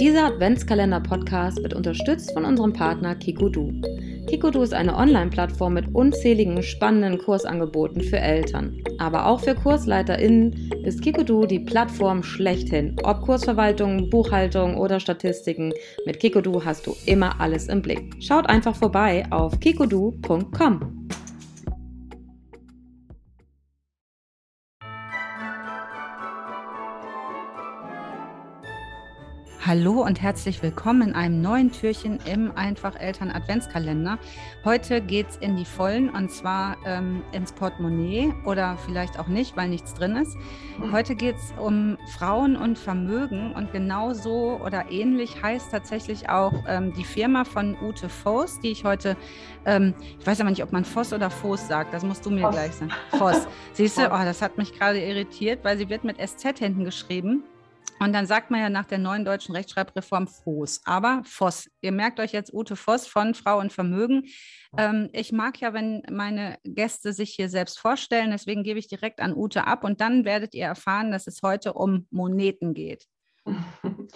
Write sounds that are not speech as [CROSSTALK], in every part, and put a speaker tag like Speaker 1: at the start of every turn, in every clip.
Speaker 1: Dieser Adventskalender-Podcast wird unterstützt von unserem Partner Kikodu. Kikodu ist eine Online-Plattform mit unzähligen spannenden Kursangeboten für Eltern. Aber auch für KursleiterInnen ist Kikodu die Plattform schlechthin. Ob Kursverwaltung, Buchhaltung oder Statistiken, mit Kikodu hast du immer alles im Blick. Schaut einfach vorbei auf kikodu.com. Hallo und herzlich willkommen in einem neuen Türchen im Einfach Eltern Adventskalender. Heute geht es in die Vollen und zwar ähm, ins Portemonnaie oder vielleicht auch nicht, weil nichts drin ist. Heute geht es um Frauen und Vermögen und genauso oder ähnlich heißt tatsächlich auch ähm, die Firma von Ute Voss, die ich heute, ähm, ich weiß aber nicht, ob man Voss oder Voss sagt, das musst du mir Voss. gleich sagen. Voss. Siehst du, oh, das hat mich gerade irritiert, weil sie wird mit SZ hinten geschrieben. Und dann sagt man ja nach der neuen deutschen Rechtschreibreform Voss. Aber Voss. Ihr merkt euch jetzt Ute Voss von Frau und Vermögen. Ähm, ich mag ja, wenn meine Gäste sich hier selbst vorstellen. Deswegen gebe ich direkt an Ute ab. Und dann werdet ihr erfahren, dass es heute um Moneten geht. [LAUGHS]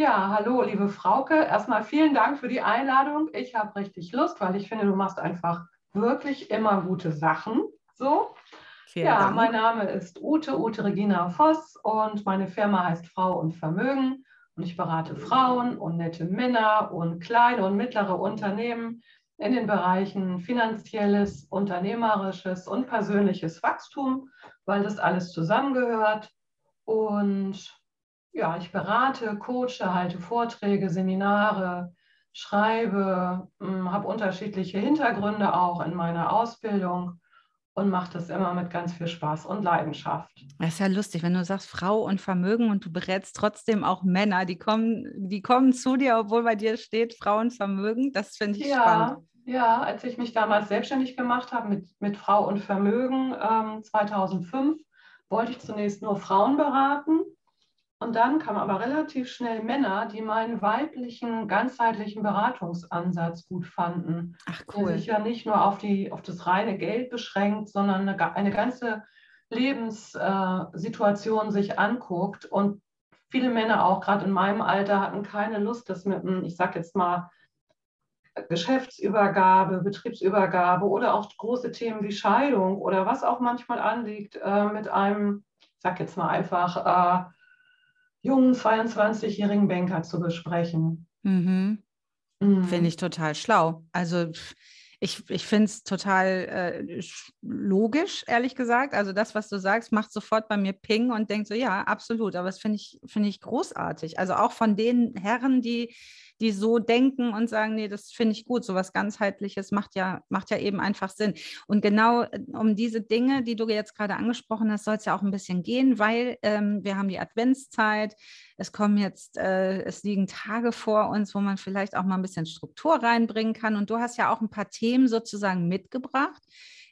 Speaker 2: Ja, hallo, liebe Frauke. Erstmal vielen Dank für die Einladung. Ich habe richtig Lust, weil ich finde, du machst einfach wirklich immer gute Sachen. So. Vielen ja, Dank. mein Name ist Ute, Ute Regina Voss und meine Firma heißt Frau und Vermögen und ich berate Frauen und nette Männer und kleine und mittlere Unternehmen in den Bereichen finanzielles, unternehmerisches und persönliches Wachstum, weil das alles zusammengehört. Und ja, ich berate, coache, halte Vorträge, Seminare, schreibe, hm, habe unterschiedliche Hintergründe auch in meiner Ausbildung und macht das immer mit ganz viel Spaß und Leidenschaft.
Speaker 1: Das ist ja lustig, wenn du sagst Frau und Vermögen und du berätst trotzdem auch Männer, die kommen, die kommen zu dir, obwohl bei dir steht Frau und Vermögen. Das finde ich
Speaker 2: ja,
Speaker 1: spannend.
Speaker 2: Ja, als ich mich damals selbstständig gemacht habe mit, mit Frau und Vermögen ähm, 2005, wollte ich zunächst nur Frauen beraten und dann kamen aber relativ schnell Männer, die meinen weiblichen, ganzheitlichen Beratungsansatz gut fanden. Ach cool. Der sich ja nicht nur auf, die, auf das reine Geld beschränkt, sondern eine, eine ganze Lebenssituation sich anguckt. Und viele Männer auch, gerade in meinem Alter, hatten keine Lust, das mit einem, ich sage jetzt mal, Geschäftsübergabe, Betriebsübergabe oder auch große Themen wie Scheidung oder was auch manchmal anliegt, äh, mit einem, ich sage jetzt mal einfach, äh, jungen 22-jährigen Banker zu besprechen.
Speaker 1: Mhm. Mhm. Finde ich total schlau. Also ich, ich finde es total äh, logisch, ehrlich gesagt. Also das, was du sagst, macht sofort bei mir Ping und denkt so, ja, absolut. Aber das finde ich, find ich großartig. Also auch von den Herren, die die so denken und sagen, nee, das finde ich gut, so was ganzheitliches macht ja, macht ja eben einfach Sinn. Und genau äh, um diese Dinge, die du jetzt gerade angesprochen hast, soll es ja auch ein bisschen gehen, weil ähm, wir haben die Adventszeit, es kommen jetzt, äh, es liegen Tage vor uns, wo man vielleicht auch mal ein bisschen Struktur reinbringen kann. Und du hast ja auch ein paar Themen sozusagen mitgebracht.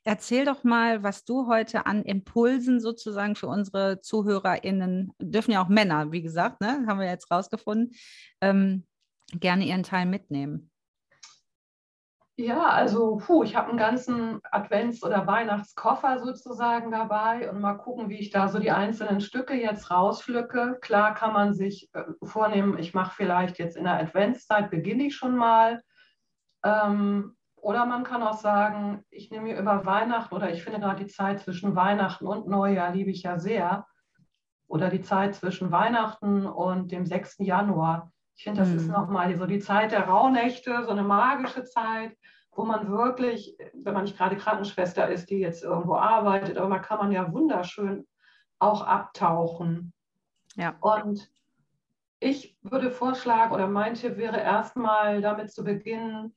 Speaker 1: Erzähl doch mal, was du heute an Impulsen sozusagen für unsere ZuhörerInnen, dürfen ja auch Männer, wie gesagt, ne, haben wir jetzt rausgefunden, ähm, gerne Ihren Teil mitnehmen?
Speaker 2: Ja, also puh, ich habe einen ganzen Advents- oder Weihnachtskoffer sozusagen dabei und mal gucken, wie ich da so die einzelnen Stücke jetzt rauspflücke. Klar kann man sich äh, vornehmen, ich mache vielleicht jetzt in der Adventszeit, beginne ich schon mal. Ähm, oder man kann auch sagen, ich nehme mir über Weihnachten oder ich finde gerade die Zeit zwischen Weihnachten und Neujahr liebe ich ja sehr. Oder die Zeit zwischen Weihnachten und dem 6. Januar ich finde, das mhm. ist nochmal so die Zeit der Rauhnächte, so eine magische Zeit, wo man wirklich, wenn man nicht gerade Krankenschwester ist, die jetzt irgendwo arbeitet, aber man kann man ja wunderschön auch abtauchen. Ja. Und ich würde vorschlagen, oder mein Tipp wäre erstmal damit zu beginnen,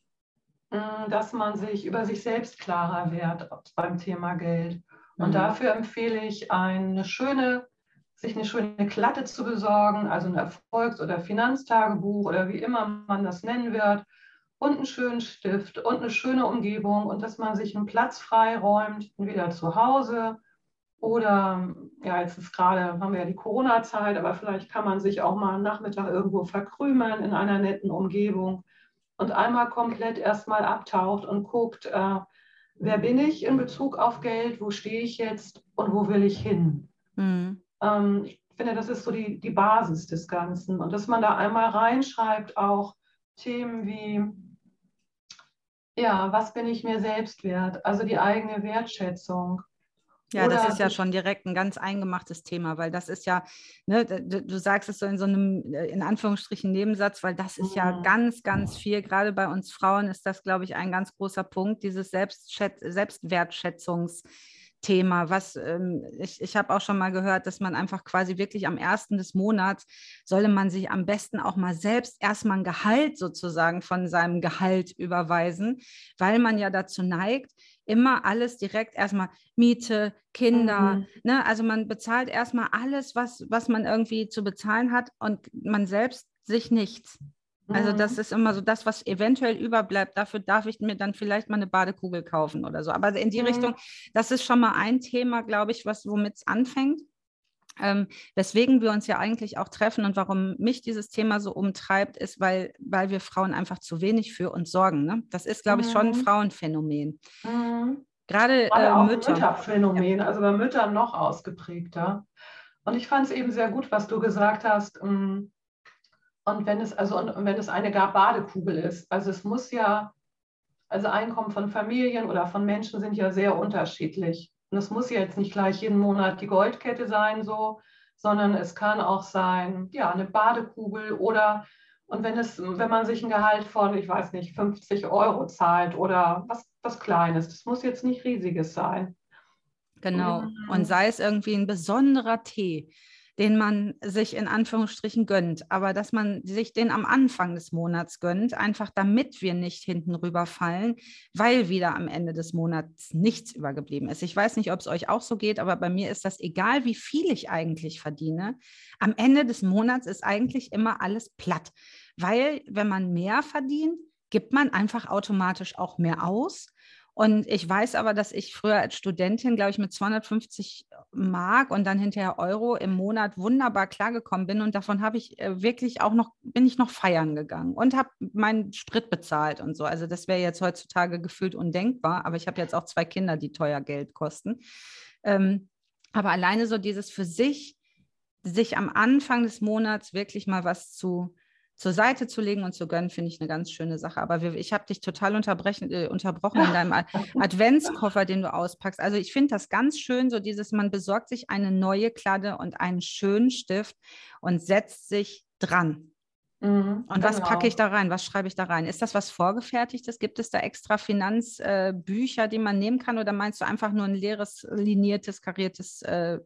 Speaker 2: mm, dass man sich über sich selbst klarer wird beim Thema Geld. Und mhm. dafür empfehle ich eine schöne sich eine schöne Klatte zu besorgen, also ein Erfolgs- oder Finanztagebuch oder wie immer man das nennen wird, und einen schönen Stift und eine schöne Umgebung und dass man sich einen Platz freiräumt, entweder zu Hause oder, ja, jetzt ist gerade, haben wir ja die Corona-Zeit, aber vielleicht kann man sich auch mal am Nachmittag irgendwo verkrümeln in einer netten Umgebung und einmal komplett erstmal abtaucht und guckt, äh, wer bin ich in Bezug auf Geld, wo stehe ich jetzt und wo will ich hin. Mhm. Ähm, ich finde, das ist so die, die Basis des Ganzen. Und dass man da einmal reinschreibt, auch Themen wie, ja, was bin ich mir selbst wert? Also die eigene Wertschätzung.
Speaker 1: Ja, Oder das ist ja schon direkt ein ganz eingemachtes Thema, weil das ist ja, ne, du, sagst es so in so einem, äh, in Anführungsstrichen, Nebensatz, weil das ist mhm. ja ganz, ganz viel, gerade bei uns Frauen ist das, glaube ich, ein ganz großer Punkt, dieses Selbstwertschätzungs- Thema, was ähm, ich, ich habe auch schon mal gehört, dass man einfach quasi wirklich am ersten des Monats solle man sich am besten auch mal selbst erstmal ein Gehalt sozusagen von seinem Gehalt überweisen, weil man ja dazu neigt, immer alles direkt erstmal Miete, Kinder, mhm. ne? also man bezahlt erstmal alles, was, was man irgendwie zu bezahlen hat und man selbst sich nichts. Also das mhm. ist immer so das, was eventuell überbleibt. Dafür darf ich mir dann vielleicht mal eine Badekugel kaufen oder so. Aber in die mhm. Richtung, das ist schon mal ein Thema, glaube ich, was womit es anfängt. Ähm, weswegen wir uns ja eigentlich auch treffen und warum mich dieses Thema so umtreibt, ist, weil, weil wir Frauen einfach zu wenig für uns sorgen. Ne? Das ist, glaube ich, schon ein mhm. Frauenphänomen.
Speaker 2: Mhm. Gerade, Gerade äh, auch Mütter. Mütterphänomen, ja. also bei Müttern noch ausgeprägter. Und ich fand es eben sehr gut, was du gesagt hast. Ähm, und wenn es, also, und wenn es eine gar Badekugel ist, also es muss ja, also Einkommen von Familien oder von Menschen sind ja sehr unterschiedlich. Und es muss ja jetzt nicht gleich jeden Monat die Goldkette sein, so, sondern es kann auch sein, ja, eine Badekugel oder und wenn es, wenn man sich ein Gehalt von, ich weiß nicht, 50 Euro zahlt oder was, was Kleines, das muss jetzt nicht riesiges sein.
Speaker 1: Genau. Und sei es irgendwie ein besonderer Tee, den man sich in Anführungsstrichen gönnt, aber dass man sich den am Anfang des Monats gönnt, einfach damit wir nicht hinten rüberfallen, weil wieder am Ende des Monats nichts übergeblieben ist. Ich weiß nicht, ob es euch auch so geht, aber bei mir ist das egal, wie viel ich eigentlich verdiene. Am Ende des Monats ist eigentlich immer alles platt, weil wenn man mehr verdient, gibt man einfach automatisch auch mehr aus. Und ich weiß aber, dass ich früher als Studentin, glaube ich, mit 250 Mark und dann hinterher Euro im Monat wunderbar klargekommen bin. Und davon habe ich äh, wirklich auch noch, bin ich noch feiern gegangen und habe meinen Sprit bezahlt und so. Also das wäre jetzt heutzutage gefühlt undenkbar. Aber ich habe jetzt auch zwei Kinder, die teuer Geld kosten. Ähm, aber alleine so dieses für sich, sich am Anfang des Monats wirklich mal was zu zur Seite zu legen und zu gönnen, finde ich eine ganz schöne Sache. Aber wir, ich habe dich total äh, unterbrochen in deinem [LAUGHS] Adventskoffer, den du auspackst. Also ich finde das ganz schön, so dieses, man besorgt sich eine neue Kladde und einen schönen Stift und setzt sich dran. Mhm, und was genau. packe ich da rein? Was schreibe ich da rein? Ist das was Vorgefertigtes? Gibt es da extra Finanzbücher, äh, die man nehmen kann? Oder meinst du einfach nur ein leeres, liniertes, kariertes äh,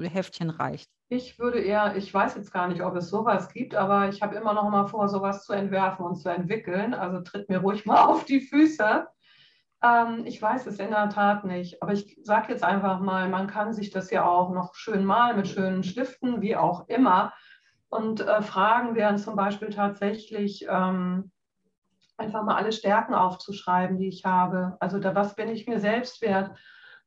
Speaker 1: Heftchen reicht?
Speaker 2: Ich würde eher, ich weiß jetzt gar nicht, ob es sowas gibt, aber ich habe immer noch mal vor, sowas zu entwerfen und zu entwickeln. Also tritt mir ruhig mal [LAUGHS] auf die Füße. Ähm, ich weiß es in der Tat nicht, aber ich sage jetzt einfach mal, man kann sich das ja auch noch schön malen mit schönen Stiften, wie auch immer. Und äh, Fragen wären zum Beispiel tatsächlich ähm, einfach mal alle Stärken aufzuschreiben, die ich habe. Also da, was bin ich mir selbst wert?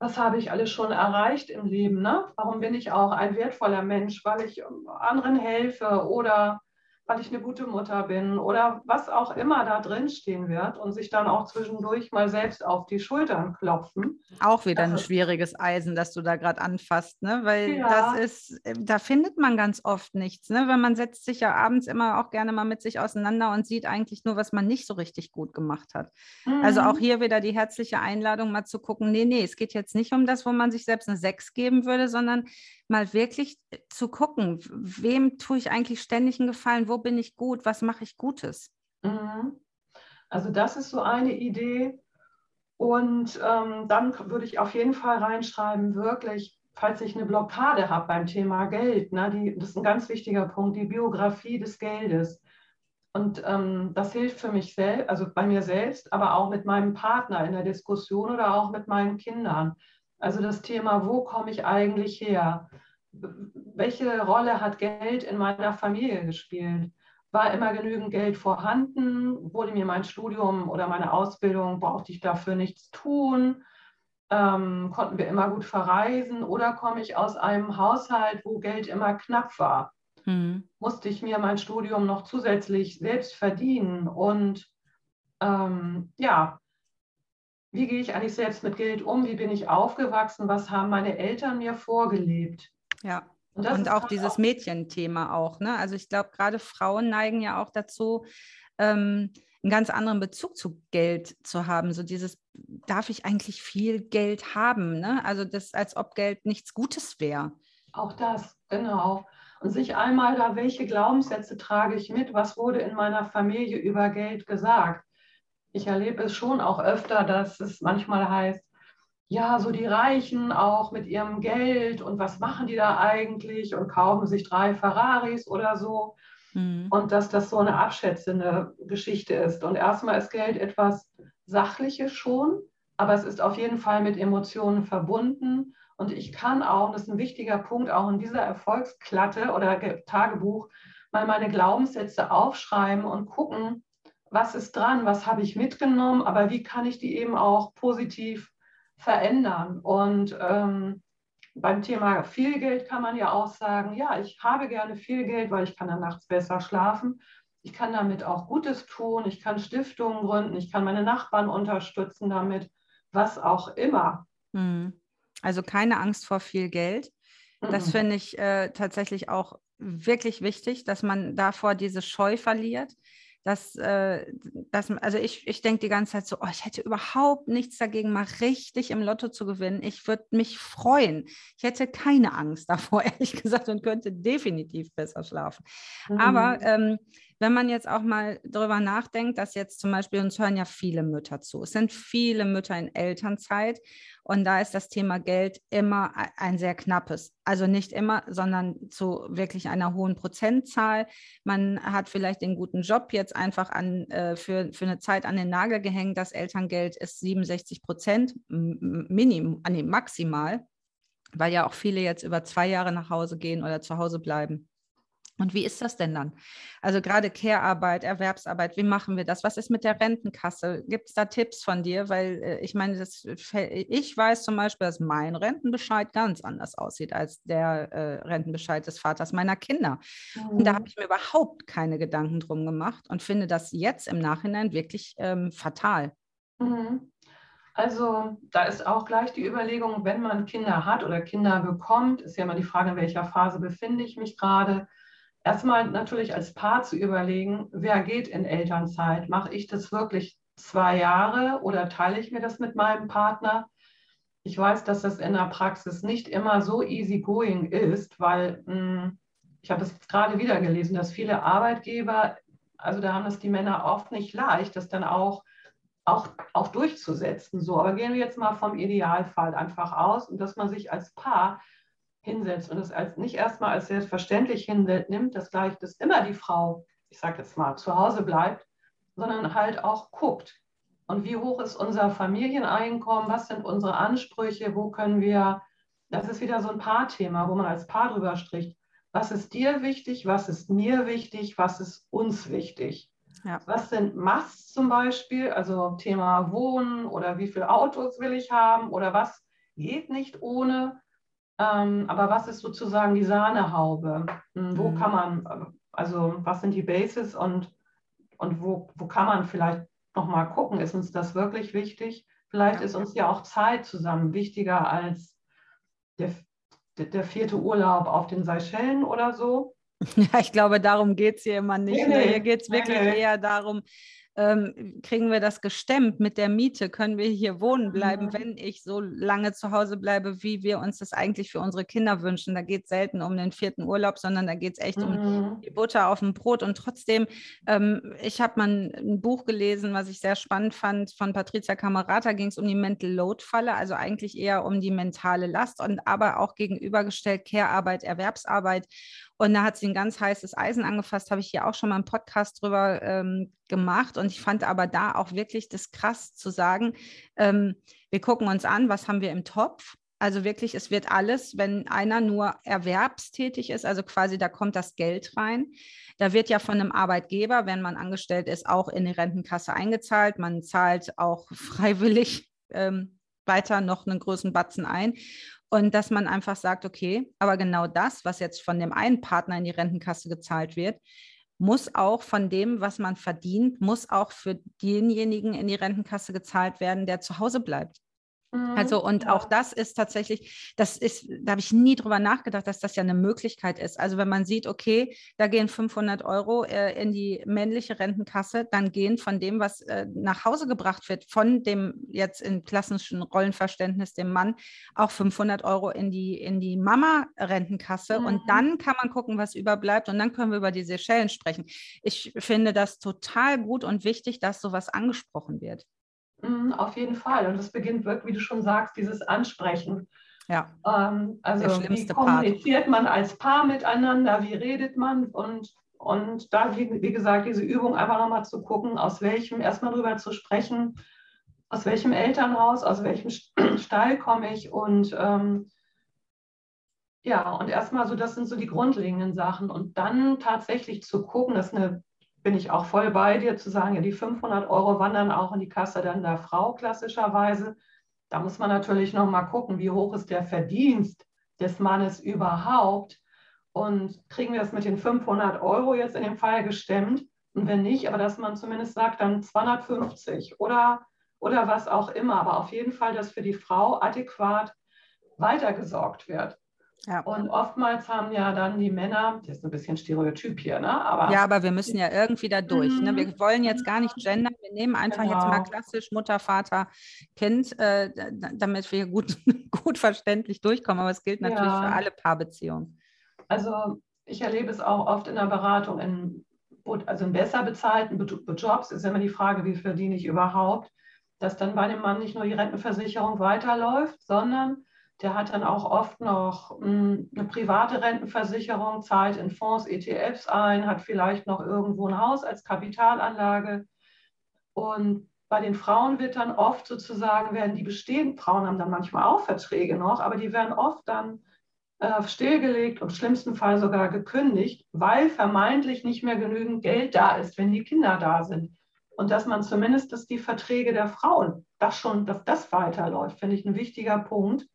Speaker 2: was habe ich alles schon erreicht im Leben? Ne? Warum bin ich auch ein wertvoller Mensch? Weil ich ähm, anderen helfe oder weil ich eine gute Mutter bin oder was auch immer da drin stehen wird und sich dann auch zwischendurch mal selbst auf die Schultern klopfen.
Speaker 1: Auch wieder ein schwieriges Eisen, das du da gerade anfasst, ne? Weil ja. das ist, äh, da findet man ganz oft nichts, ne? Weil man setzt sich ja abends immer auch gerne mal mit sich auseinander und sieht eigentlich nur, was man nicht so richtig gut gemacht hat. Mhm. Also auch mhm. hier wieder die herzliche Einladung, mal zu gucken, nee, nee, es geht jetzt nicht um das, wo man sich selbst eine Sechs geben würde, sondern mal wirklich zu gucken, wem tue ich eigentlich ständig einen Gefallen, wo bin ich gut, was mache ich Gutes.
Speaker 2: Mhm. Also das ist so eine Idee. Und ähm, dann würde ich auf jeden Fall reinschreiben, wirklich, falls ich eine Blockade habe beim Thema Geld, ne, die, das ist ein ganz wichtiger Punkt, die Biografie des Geldes. Und ähm, das hilft für mich selbst, also bei mir selbst, aber auch mit meinem Partner in der Diskussion oder auch mit meinen Kindern. Also das Thema, wo komme ich eigentlich her? Welche Rolle hat Geld in meiner Familie gespielt? War immer genügend Geld vorhanden? Wurde mir mein Studium oder meine Ausbildung, brauchte ich dafür nichts tun? Ähm, konnten wir immer gut verreisen? Oder komme ich aus einem Haushalt, wo Geld immer knapp war? Mhm. Musste ich mir mein Studium noch zusätzlich selbst verdienen? Und ähm, ja, wie gehe ich eigentlich selbst mit Geld um? Wie bin ich aufgewachsen? Was haben meine Eltern mir vorgelebt?
Speaker 1: Ja. Und, und auch dieses Mädchenthema auch. Ne? Also ich glaube, gerade Frauen neigen ja auch dazu, ähm, einen ganz anderen Bezug zu Geld zu haben. So dieses, darf ich eigentlich viel Geld haben? Ne? Also das, als ob Geld nichts Gutes wäre.
Speaker 2: Auch das, genau. Und sich einmal da, welche Glaubenssätze trage ich mit? Was wurde in meiner Familie über Geld gesagt? Ich erlebe es schon auch öfter, dass es manchmal heißt, ja, so die Reichen auch mit ihrem Geld und was machen die da eigentlich und kaufen sich drei Ferraris oder so. Mhm. Und dass das so eine abschätzende Geschichte ist. Und erstmal ist Geld etwas Sachliches schon, aber es ist auf jeden Fall mit Emotionen verbunden. Und ich kann auch, das ist ein wichtiger Punkt, auch in dieser Erfolgsklatte oder Tagebuch, mal meine Glaubenssätze aufschreiben und gucken, was ist dran, was habe ich mitgenommen, aber wie kann ich die eben auch positiv verändern. Und ähm, beim Thema viel Geld kann man ja auch sagen, ja, ich habe gerne viel Geld, weil ich kann dann nachts besser schlafen. Ich kann damit auch Gutes tun, ich kann Stiftungen gründen, ich kann meine Nachbarn unterstützen damit, was auch immer.
Speaker 1: Hm. Also keine Angst vor viel Geld. Das finde ich äh, tatsächlich auch wirklich wichtig, dass man davor diese Scheu verliert dass, äh, dass also ich, ich denke die ganze Zeit so, oh, ich hätte überhaupt nichts dagegen, mal richtig im Lotto zu gewinnen. Ich würde mich freuen. Ich hätte keine Angst [LAUGHS] davor, ehrlich gesagt, und könnte definitiv besser schlafen. Mhm. Aber ähm, wenn man jetzt auch mal darüber nachdenkt, dass jetzt zum Beispiel uns hören ja viele Mütter zu. Es sind viele Mütter in Elternzeit und da ist das Thema Geld immer ein sehr knappes. Also nicht immer, sondern zu wirklich einer hohen Prozentzahl. Man hat vielleicht den guten Job jetzt einfach an, äh, für, für eine Zeit an den Nagel gehängt. Das Elterngeld ist 67 Prozent, Minimum, nee, maximal, weil ja auch viele jetzt über zwei Jahre nach Hause gehen oder zu Hause bleiben. Und wie ist das denn dann? Also gerade Care-Arbeit, Erwerbsarbeit, wie machen wir das? Was ist mit der Rentenkasse? Gibt es da Tipps von dir? Weil äh, ich meine, das, ich weiß zum Beispiel, dass mein Rentenbescheid ganz anders aussieht als der äh, Rentenbescheid des Vaters meiner Kinder. Mhm. Und da habe mhm. ich mir überhaupt keine Gedanken drum gemacht und finde das jetzt im Nachhinein wirklich ähm, fatal.
Speaker 2: Mhm. Also da ist auch gleich die Überlegung, wenn man Kinder hat oder Kinder bekommt, ist ja immer die Frage, in welcher Phase befinde ich mich gerade erstmal natürlich als Paar zu überlegen, wer geht in Elternzeit? Mache ich das wirklich zwei Jahre oder teile ich mir das mit meinem Partner? Ich weiß, dass das in der Praxis nicht immer so easy going ist, weil mh, hm, ich habe es gerade wieder gelesen, dass viele Arbeitgeber, also da haben es die Männer oft nicht leicht, das dann auch, auch, auch durchzusetzen. So, aber gehen wir jetzt mal vom Idealfall einfach aus und dass man sich als Paar hinsetzt und es als, nicht erstmal als selbstverständlich hinnimmt, dass gleich dass immer die Frau, ich sage jetzt mal, zu Hause bleibt, sondern halt auch guckt. Und wie hoch ist unser Familieneinkommen? Was sind unsere Ansprüche? Wo können wir, das ist wieder so ein Paarthema, wo man als Paar drüber spricht. Was ist dir wichtig? Was ist mir wichtig? Was ist uns wichtig? Ja. Was sind Musts zum Beispiel? Also Thema Wohnen oder wie viele Autos will ich haben oder was geht nicht ohne? Ähm, aber was ist sozusagen die Sahnehaube? Hm, wo mhm. kann man, also was sind die Bases und, und wo, wo kann man vielleicht nochmal gucken, ist uns das wirklich wichtig? Vielleicht ja. ist uns ja auch Zeit zusammen wichtiger als der, der vierte Urlaub auf den Seychellen oder so. [LAUGHS]
Speaker 1: Ja, ich glaube, darum geht es hier immer nicht. Nee, ne? Hier geht es wirklich nee. eher darum, ähm, kriegen wir das gestemmt mit der Miete? Können wir hier wohnen bleiben, mhm. wenn ich so lange zu Hause bleibe, wie wir uns das eigentlich für unsere Kinder wünschen? Da geht es selten um den vierten Urlaub, sondern da geht es echt mhm. um die Butter auf dem Brot. Und trotzdem, ähm, ich habe mal ein, ein, Buch gelesen, was ich sehr spannend fand, von Patricia Camerata, ging es um die Mental Load-Falle, also eigentlich eher um die mentale Last und aber auch gegenübergestellt Care-Arbeit, Erwerbsarbeit. Und da hat sie ein ganz heißes Eisen angefasst, habe ich hier auch schon mal einen Podcast drüber ähm, gemacht. Und ich fand aber da auch wirklich das krass zu sagen, ähm, wir gucken uns an, was haben wir im Topf. Also wirklich, es wird alles, wenn einer nur erwerbstätig ist, also quasi da kommt das Geld rein. Da wird ja von einem Arbeitgeber, wenn man angestellt ist, auch in die Rentenkasse eingezahlt. Man zahlt auch [LAUGHS] freiwillig ähm, weiter noch einen großen Batzen ein. Und dass man einfach sagt, okay, aber genau das, was jetzt von dem einen Partner in die Rentenkasse gezahlt wird, muss auch von dem, was man verdient, muss auch für denjenigen in die Rentenkasse gezahlt werden, der zu Hause bleibt. Also mhm, und ja. auch das ist tatsächlich, das ist, da habe ich nie drüber nachgedacht, dass das ja eine Möglichkeit ist. Also wenn man sieht, okay, da gehen 500 Euro äh, in die männliche Rentenkasse, dann gehen von dem, was äh, nach Hause gebracht wird, von dem jetzt im klassischen Rollenverständnis dem Mann, auch 500 Euro in die, in die Mama-Rentenkasse. Mhm. Und dann kann man gucken, was überbleibt. Und dann können wir über die Seychellen sprechen. Ich finde das total gut und wichtig, dass sowas angesprochen wird.
Speaker 2: Mhm, auf jeden Fall. Und es beginnt wirklich, wie du schon sagst, dieses Ansprechen.
Speaker 1: Ja.
Speaker 2: Ähm, also wie kommuniziert Part. man als Paar miteinander, wie redet man und, und da, wie, wie gesagt, diese Übung einfach nochmal zu gucken, aus welchem, erstmal drüber zu sprechen, aus welchem Elternhaus, aus welchem [CLEARS THROAT] Stall komme ich und ähm, ja, und erstmal so, das sind so die grundlegenden Sachen und dann tatsächlich zu gucken, das ist eine bin ich auch voll bei dir zu sagen, ja, die 500 Euro wandern auch in die Kasse dann der Frau klassischerweise. Da muss man natürlich noch mal gucken, wie hoch ist der Verdienst des Mannes überhaupt und kriegen wir das mit den 500 Euro jetzt in dem Fall gestemmt und wenn nicht, aber dass man zumindest sagt, dann 250 oder, oder was auch immer, aber auf jeden Fall, dass für die Frau adäquat weitergesorgt wird. Ja. Und oftmals haben ja dann die Männer, das ist ein bisschen Stereotyp hier, ne?
Speaker 1: Aber ja, aber wir müssen ja irgendwie da durch. Ne? Wir mhm. wollen jetzt gar nicht gendern, wir nehmen einfach genau. jetzt mal genau. klassisch Mutter, Vater, Kind, äh, damit wir gut, [LAUGHS] gut verständlich durchkommen. Aber es gilt natürlich ja. für alle Paarbeziehungen.
Speaker 2: Also ich erlebe es auch oft in der Beratung, in, also in besser bezahlten Jobs ist immer die Frage, wie verdiene ich überhaupt, dass dann bei dem Mann nicht nur die Rentenversicherung weiterläuft, sondern der hat dann auch oft noch hm, eine private Rentenversicherung, zahlt in Fonds, ETFs ein, hat vielleicht noch irgendwo ein Haus als Kapitalanlage. Und bei den Frauen wird dann oft sozusagen, werden die bestehenden Frauen haben dann manchmal auch Verträge noch, aber die werden oft dann äh, stillgelegt und im schlimmsten Fall sogar gekündigt, weil vermeintlich nicht mehr genügend Geld da ist, wenn die Kinder da sind. Und dass man zumindest, dass die Verträge der Frauen, das schon, dass das weiterläuft, finde ich ein wichtiger Punkt.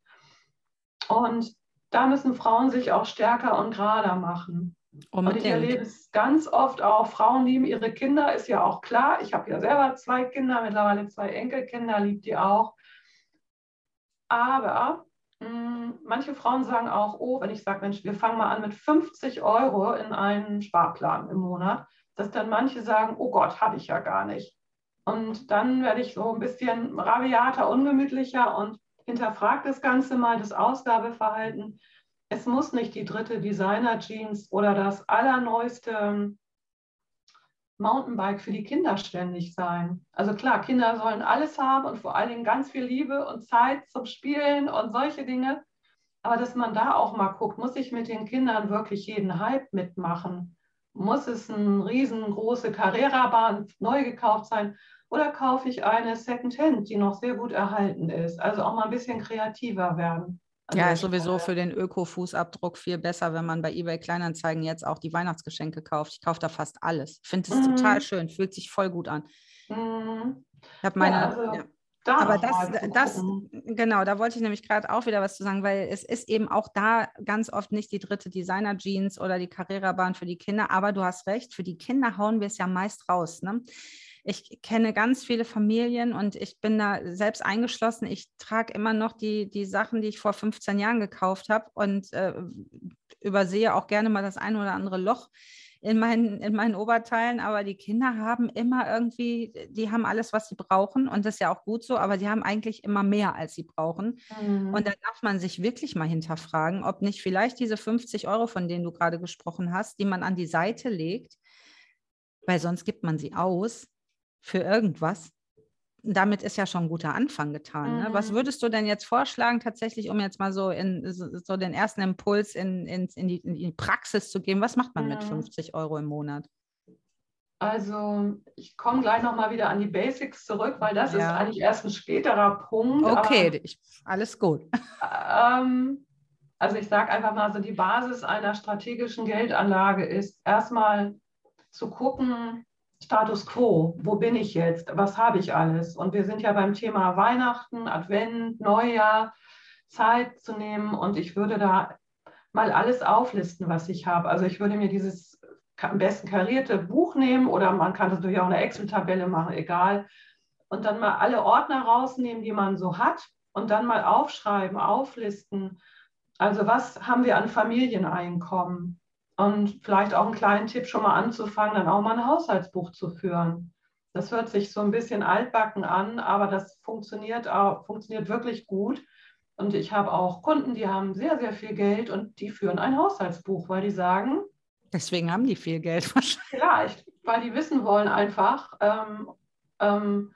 Speaker 2: Und da müssen Frauen sich auch stärker und gerader machen. Unbedingt. Und ich erlebe es ganz oft auch, Frauen lieben ihre Kinder, ist ja auch klar. Ich habe ja selber zwei Kinder, mittlerweile zwei Enkelkinder, liebt die auch. Aber mh, hm, manche Frauen sagen auch, oh, wenn ich sage, Mensch, wir fangen mal an mit 50 Euro in einen Sparplan im Monat, dass dann manche sagen, oh Gott, habe ich ja gar nicht. Und dann werde ich so ein bisschen rabiater, ungemütlicher und hinterfragt das Ganze mal, das Ausgabeverhalten. Es muss nicht die dritte Designer-Jeans oder das allerneueste ähm, Mountainbike für die Kinder ständig sein. Also klar, Kinder sollen alles haben und vor allen Dingen ganz viel Liebe und Zeit zum Spielen und solche Dinge. Aber dass man da auch mal guckt, muss ich mit den Kindern wirklich jeden Hype mitmachen? Muss es eine riesengroße Carrera-Bahn neu gekauft sein? Oder kaufe ich eine Secondhand, die noch sehr gut erhalten ist? Also auch mal ein bisschen kreativer werden.
Speaker 1: Ja, ist sowieso für den Öko-Fußabdruck viel besser, wenn man bei eBay Kleinanzeigen jetzt auch die Weihnachtsgeschenke kauft. Ich kaufe da fast alles. Finde es mhm. total schön, fühlt sich voll gut an. Mhm. Ich habe meine. Ja, also, ja. Da Aber das, das, genau, da wollte ich nämlich gerade auch wieder was zu sagen, weil es ist eben auch da ganz oft nicht die dritte Designer-Jeans oder die Carrera-Bahn für die Kinder. Aber du hast recht, für die Kinder hauen wir es ja meist raus. Ne? Ich kenne ganz viele Familien und ich bin da selbst eingeschlossen. Ich trage immer noch die, die Sachen, die ich vor 15 Jahren gekauft habe und äh, übersehe auch gerne mal das eine oder andere Loch in meinen, in meinen Oberteilen, aber die Kinder haben immer irgendwie, die haben alles, was sie brauchen und das ist ja auch gut so, aber die haben eigentlich immer mehr, als sie brauchen. Mhm. Und da darf man sich wirklich mal hinterfragen, ob nicht vielleicht diese 50 Euro, von denen du gerade gesprochen hast, die man an die Seite legt, weil sonst gibt man sie aus, für irgendwas. Damit ist ja schon ein guter Anfang getan. Ne? Was mhm. würdest du denn jetzt vorschlagen, tatsächlich, um jetzt mal so, in, so den ersten Impuls in, in, in, die, in die Praxis zu geben? Was macht man mhm. mit 50 Euro im Monat?
Speaker 2: Also ich komme gleich nochmal wieder an die Basics zurück, weil das ja. ist eigentlich erst ein späterer Punkt.
Speaker 1: Okay, aber, ich, alles gut.
Speaker 2: Ähm, also ich sage einfach mal, so die Basis einer strategischen Geldanlage ist erstmal zu gucken, Status quo, wo bin ich jetzt, was habe ich alles? Und wir sind ja beim Thema Weihnachten, Advent, Neujahr, Zeit zu nehmen und ich würde da mal alles auflisten, was ich habe. Also ich würde mir dieses am besten karierte Buch nehmen oder man kann das natürlich auch eine Excel-Tabelle machen, egal. Und dann mal alle Ordner rausnehmen, die man so hat und dann mal aufschreiben, auflisten. Also was haben wir an Familieneinkommen? Und vielleicht auch einen kleinen Tipp schon mal anzufangen, dann auch mal ein Haushaltsbuch zu führen. Das hört sich so ein bisschen altbacken an, aber das funktioniert, auch, funktioniert wirklich gut. Und ich habe auch Kunden, die haben sehr, sehr viel Geld und die führen ein Haushaltsbuch, weil die sagen.
Speaker 1: Deswegen haben die viel Geld [LAUGHS] wahrscheinlich.
Speaker 2: Vielleicht, weil die wissen wollen einfach, ähm, ähm,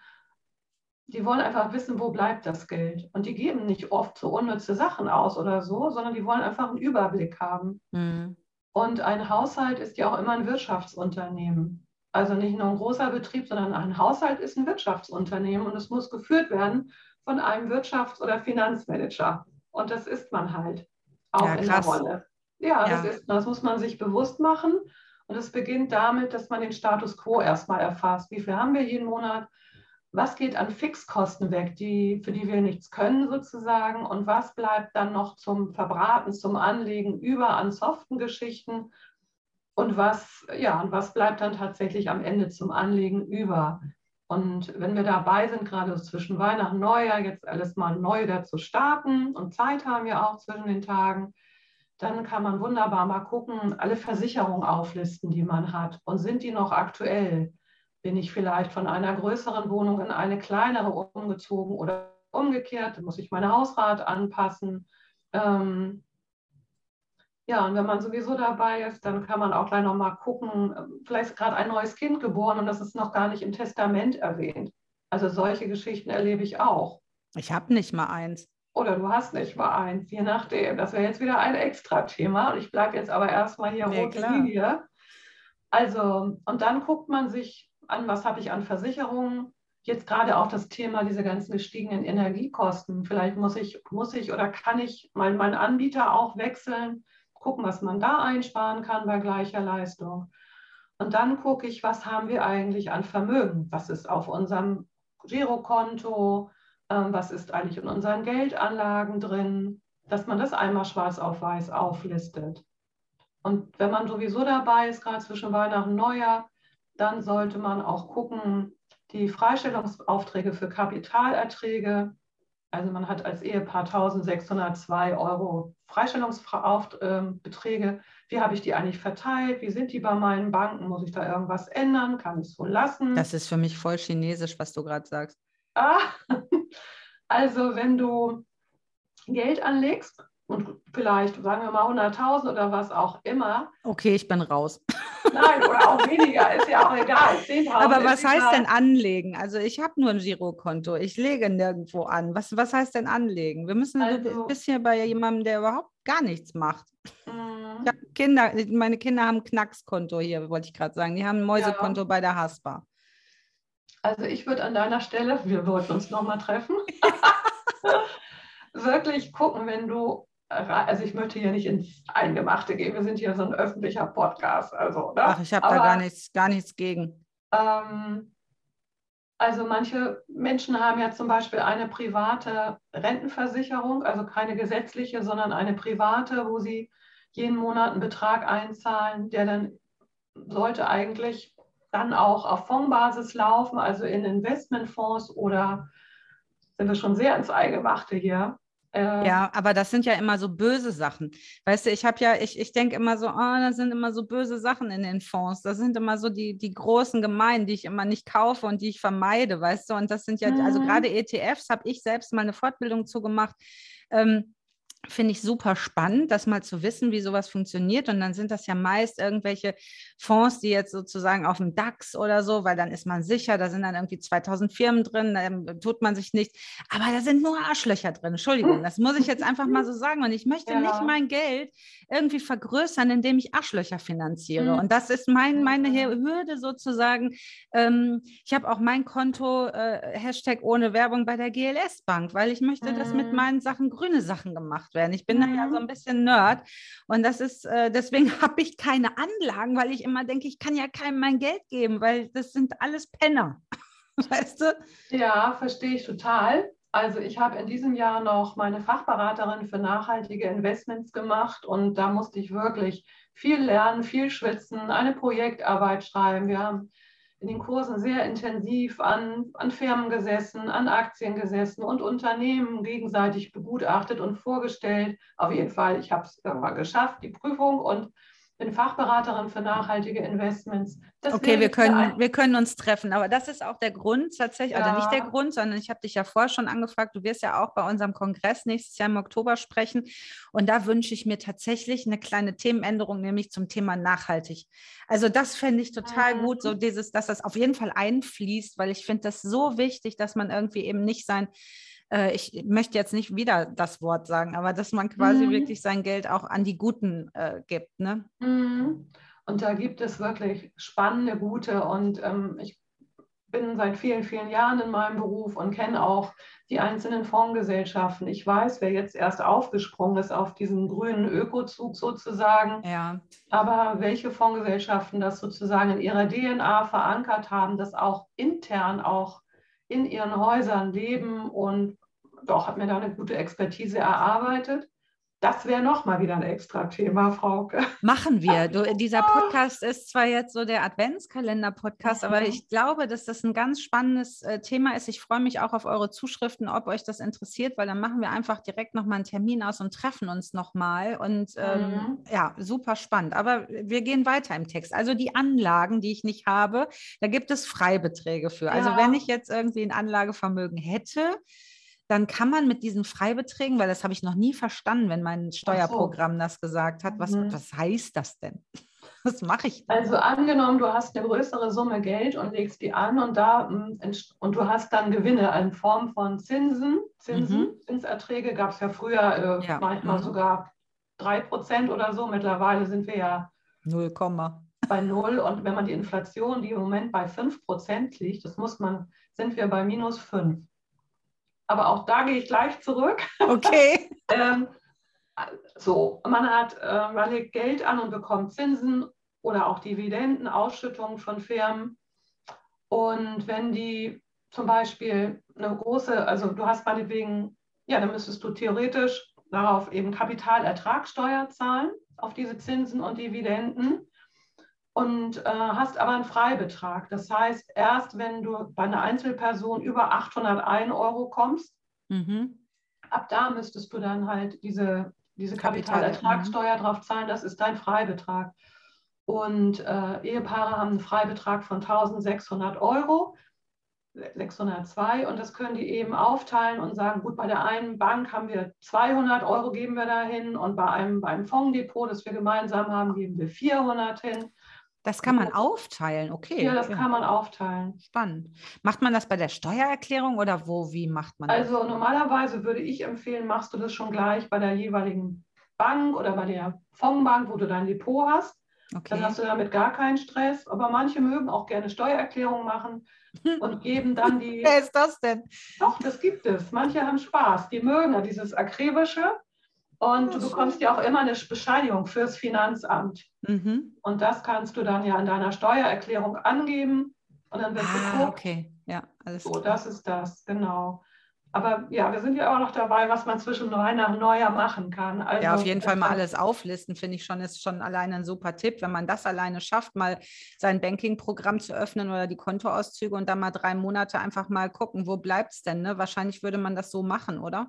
Speaker 2: die wollen einfach wissen, wo bleibt das Geld. Und die geben nicht oft so unnütze Sachen aus oder so, sondern die wollen einfach einen Überblick haben. Mhm. Und ein Haushalt ist ja auch immer ein Wirtschaftsunternehmen. Also nicht nur ein großer Betrieb, sondern ein Haushalt ist ein Wirtschaftsunternehmen und es muss geführt werden von einem Wirtschafts- oder Finanzmanager. Und das ist man halt auch ja, in der Rolle. Ja, ja, Das, ist, das muss man sich bewusst machen. Und es beginnt damit, dass man den Status quo erstmal erfasst. Wie viel haben wir jeden Monat? Was geht an Fixkosten weg, die, für die wir nichts können sozusagen? Und was bleibt dann noch zum Verbraten, zum Anlegen über an soften Geschichten? Und was, ja, und was bleibt dann tatsächlich am Ende zum Anlegen über? Und wenn wir dabei sind, gerade zwischen Weihnachten und Neujahr, jetzt alles mal neu wieder zu starten und Zeit haben wir auch zwischen den Tagen, dann kann man wunderbar mal gucken, alle Versicherungen auflisten, die man hat. Und sind die noch aktuell? Bin ich vielleicht von einer größeren Wohnung in eine kleinere umgezogen oder umgekehrt? Dann muss ich meine Hausrat anpassen. Ähm, ja, und wenn man sowieso dabei ist, dann kann man auch gleich nochmal gucken, vielleicht ist gerade ein neues Kind geboren und das ist noch gar nicht im Testament erwähnt. Also solche Geschichten erlebe ich auch.
Speaker 1: Ich habe nicht mal eins.
Speaker 2: Oder du hast nicht mal eins, je nachdem. Das wäre jetzt wieder ein Extra-Thema. Und ich bleibe jetzt aber erstmal hier nee, rote Linie. Also, und dann guckt man sich an, was habe ich an Versicherungen. Jetzt gerade auch das Thema, diese ganzen gestiegenen Energiekosten. Vielleicht muss ich, muss ich oder kann ich meinen Anbieter auch wechseln, gucken, was man da einsparen kann bei gleicher Leistung. Und dann gucke ich, was haben wir eigentlich an Vermögen? Was ist auf unserem Girokonto? Ähm, was ist eigentlich in unseren Geldanlagen drin, dass man das einmal schwarz auf weiß auflistet. Und wenn man sowieso dabei ist, gerade zwischen Weihnachten und Neujahr, dann sollte man auch gucken, die Freistellungsaufträge für Kapitalerträge. Also man hat als Ehepaar 1602 Euro Freistellungsbeträge. Wie habe ich die eigentlich verteilt? Wie sind die bei meinen Banken? Muss ich da irgendwas ändern? Kann ich es so lassen?
Speaker 1: Das ist für mich voll chinesisch, was du gerade sagst.
Speaker 2: Ah, [LAUGHS] also wenn du Geld anlegst und vielleicht, sagen wir mal 100.000 oder was auch immer.
Speaker 1: Okay, ich bin raus.
Speaker 2: Nein, oder auch [LAUGHS] weniger, ist ja auch egal.
Speaker 1: Aber was heißt egal. denn anlegen? Also ich habe nur ein Girokonto, ich lege nirgendwo an. Was, was heißt denn anlegen? Wir müssen also, ein bisschen bei jemandem, der überhaupt gar nichts macht. Mhm. Kinder, meine Kinder haben ein Knackskonto hier, wollte ich gerade sagen. Die haben ein Mäusekonto ja. bei der Haspa.
Speaker 2: Also ich würde an deiner Stelle, wir wollten uns nochmal treffen, [LAUGHS] [LAUGHS] wirklich gucken, wenn du, also ich möchte hier nicht ins Eingemachte gehen, wir sind hier so ein öffentlicher Podcast. Also,
Speaker 1: ne? Ach, ich habe da gar nichts, gar nichts gegen. Ähm,
Speaker 2: also manche Menschen haben ja zum Beispiel eine private Rentenversicherung, also keine gesetzliche, sondern eine private, wo sie jeden Monat einen Betrag einzahlen, der dann sollte eigentlich dann auch auf Fondsbasis laufen, also in Investmentfonds oder sind wir schon sehr ins Eingemachte hier.
Speaker 1: Äh, ja, aber das sind ja immer so böse Sachen. Weißt du, ich habe ja, ich, ich denke immer so, oh, das sind immer so böse Sachen in den Fonds. Das sind immer so die, die großen Gemeinen, die ich immer nicht kaufe und die ich vermeide, weißt du. Und das sind ja, also mhm. also gerade ETFs habe ich selbst mal eine Fortbildung zugemacht. Ähm, finde ich super spannend, das mal zu wissen, wie sowas funktioniert. Und dann sind das ja meist irgendwelche Fonds, die jetzt sozusagen auf dem DAX oder so, weil dann ist man sicher, da sind dann irgendwie 2000 Firmen drin, da tut man sich nicht. Aber da sind nur Arschlöcher drin. Entschuldigung, das muss ich jetzt einfach mal so sagen. Und ich möchte ja. nicht mein Geld irgendwie vergrößern, indem ich Arschlöcher finanziere. Mhm. Und das ist mein, meine Hürde sozusagen. Ähm, ich habe auch mein Konto, äh, Hashtag ohne Werbung bei der GLS Bank, weil ich möchte, mhm. dass mit mhm. meinen Sachen grüne Sachen gemacht gemacht werden. Ich bin mhm. da ja so mhm. ein bisschen Nerd und das ist, äh, deswegen [LAUGHS] habe ich keine Anlagen, weil ich immer denke, ich kann ja keinem mein Geld geben, weil das sind alles Penner. [LAUGHS] Weißt du?
Speaker 2: Ja, verstehe ich total. Also ich habe in diesem Jahr noch meine Fachberaterin für nachhaltige Investments gemacht und da musste ich wirklich viel lernen, viel schwitzen, eine Projektarbeit schreiben. Wir haben in den Kursen sehr intensiv an, an Firmen gesessen, an Aktien gesessen und Unternehmen gegenseitig begutachtet und vorgestellt. Auf jeden Fall, ich habe es irgendwann geschafft, die Prüfung und bin Fachberaterin für nachhaltige Investments.
Speaker 1: Das okay, wir können, wir können uns treffen, aber das ist auch der Grund tatsächlich, ja. also nicht der Grund, sondern ich habe dich ja vorher schon angefragt, du wirst ja auch bei unserem Kongress nächstes Jahr im Oktober sprechen und da wünsche ich mir tatsächlich eine kleine Themenänderung, nämlich zum Thema nachhaltig. Also das fände ich total mhm. gut, so dieses, dass das auf jeden Fall einfließt, weil ich finde das so wichtig, dass man irgendwie eben nicht sein äh, ich möchte jetzt nicht wieder das Wort sagen, aber dass man quasi mhm. wirklich sein Geld auch an die Guten äh, gibt. Ne?
Speaker 2: Mhm. Und da gibt es wirklich spannende, gute und ähm, ich bin seit vielen, vielen Jahren in meinem Beruf und kenne auch die einzelnen Fondsgesellschaften. Ich weiß, wer jetzt erst aufgesprungen ist auf diesen grünen Ökozug sozusagen.
Speaker 1: Ja.
Speaker 2: Aber welche Fondsgesellschaften das sozusagen in ihrer DNA verankert haben, das auch intern auch in ihren Häusern leben und doch, habe mir da eine gute Expertise erarbeitet. Das wäre nochmal wieder ein extra Thema, Frauke.
Speaker 1: Machen wir. [LAUGHS] Du, dieser Podcast ist zwar jetzt so der Adventskalender-Podcast, aber mhm. ich glaube, dass das ein ganz spannendes äh, Thema ist. Ich freue mich auch auf eure Zuschriften, ob euch das interessiert, weil dann machen wir einfach direkt nochmal einen Termin aus und treffen uns nochmal. Und ähm, mhm. ja, super spannend. Aber wir gehen weiter im Text. Also die Anlagen, die ich nicht habe, da gibt es Freibeträge für. Also ja. Also wenn ich jetzt irgendwie ein Anlagevermögen hätte, dann kann man mit diesen Freibeträgen, weil das habe ich noch nie verstanden, wenn mein Steuerprogramm so. das gesagt hat, was, mhm. was heißt das denn? [LAUGHS] Was mache ich?
Speaker 2: Denn? Also angenommen, du hast eine größere Summe Geld und legst die an und da mm, und du hast dann Gewinne in Form von Zinsen, Zinsen, mhm. Zinserträge gab es ja früher äh, ja. manchmal mhm. sogar 3% oder so. Mittlerweile sind wir ja
Speaker 1: 0,
Speaker 2: bei null und wenn man die Inflation, die im Moment bei 5% liegt, das muss man, sind wir bei minus 5 aber auch da gehe ich gleich zurück.
Speaker 1: Okay. [LAUGHS]
Speaker 2: ähm, so, man hat, äh, man legt Geld an und bekommt Zinsen oder auch Dividenden, Ausschüttungen von Firmen. Und wenn die zum Beispiel eine große, also du hast meinetwegen, ja, dann müsstest du theoretisch darauf eben Kapitalertragssteuer zahlen, auf diese Zinsen und Dividenden und äh, hast aber einen Freibetrag. Das heißt, erst wenn du bei einer Einzelperson über 801 Euro kommst, mhm. ab da müsstest du dann halt diese, diese Kapitalertragssteuer mhm. drauf zahlen. Das ist dein Freibetrag. Und äh, Ehepaare haben einen Freibetrag von 1600 Euro. 602 und das können die eben aufteilen und sagen, gut, bei der einen Bank haben wir 200 Euro geben wir dahin und bei einem, beim Fonddepot, das wir gemeinsam haben, geben wir 400 hin.
Speaker 1: Das kann man aufteilen, okay.
Speaker 2: Ja, das ja. kann man aufteilen.
Speaker 1: Spannend. Macht man das bei der Steuererklärung oder wo, wie macht man
Speaker 2: das? Also normalerweise würde ich empfehlen, machst du das schon gleich bei der jeweiligen Bank oder bei der Fondsbank, wo du dein Depot hast. Okay. Dann hast du damit gar keinen Stress. Aber manche mögen auch gerne Steuererklärung machen [LAUGHS] und geben dann die.
Speaker 1: Wer ist das denn?
Speaker 2: Doch, das gibt es. Manche haben Spaß. Die mögen ja dieses Akribische. Und du bekommst ja auch immer eine Bescheinigung fürs Finanzamt. Mhm. Und das kannst du dann ja in deiner Steuererklärung angeben. Und dann wird ah, geguckt.
Speaker 1: Okay, ja,
Speaker 2: alles So, klar. das ist das, genau. Aber ja, wir sind ja auch noch dabei, was man zwischen Weihnachten und Neujahr machen kann.
Speaker 1: Also, ja, auf jeden Fall mal alles auflisten, finde ich schon, ist schon alleine ein super Tipp. Wenn man das alleine schafft, mal sein Banking-Programm zu öffnen oder die Kontoauszüge und dann mal drei Monate einfach mal gucken, wo bleibt es denn? Ne? Wahrscheinlich würde man das so machen, oder?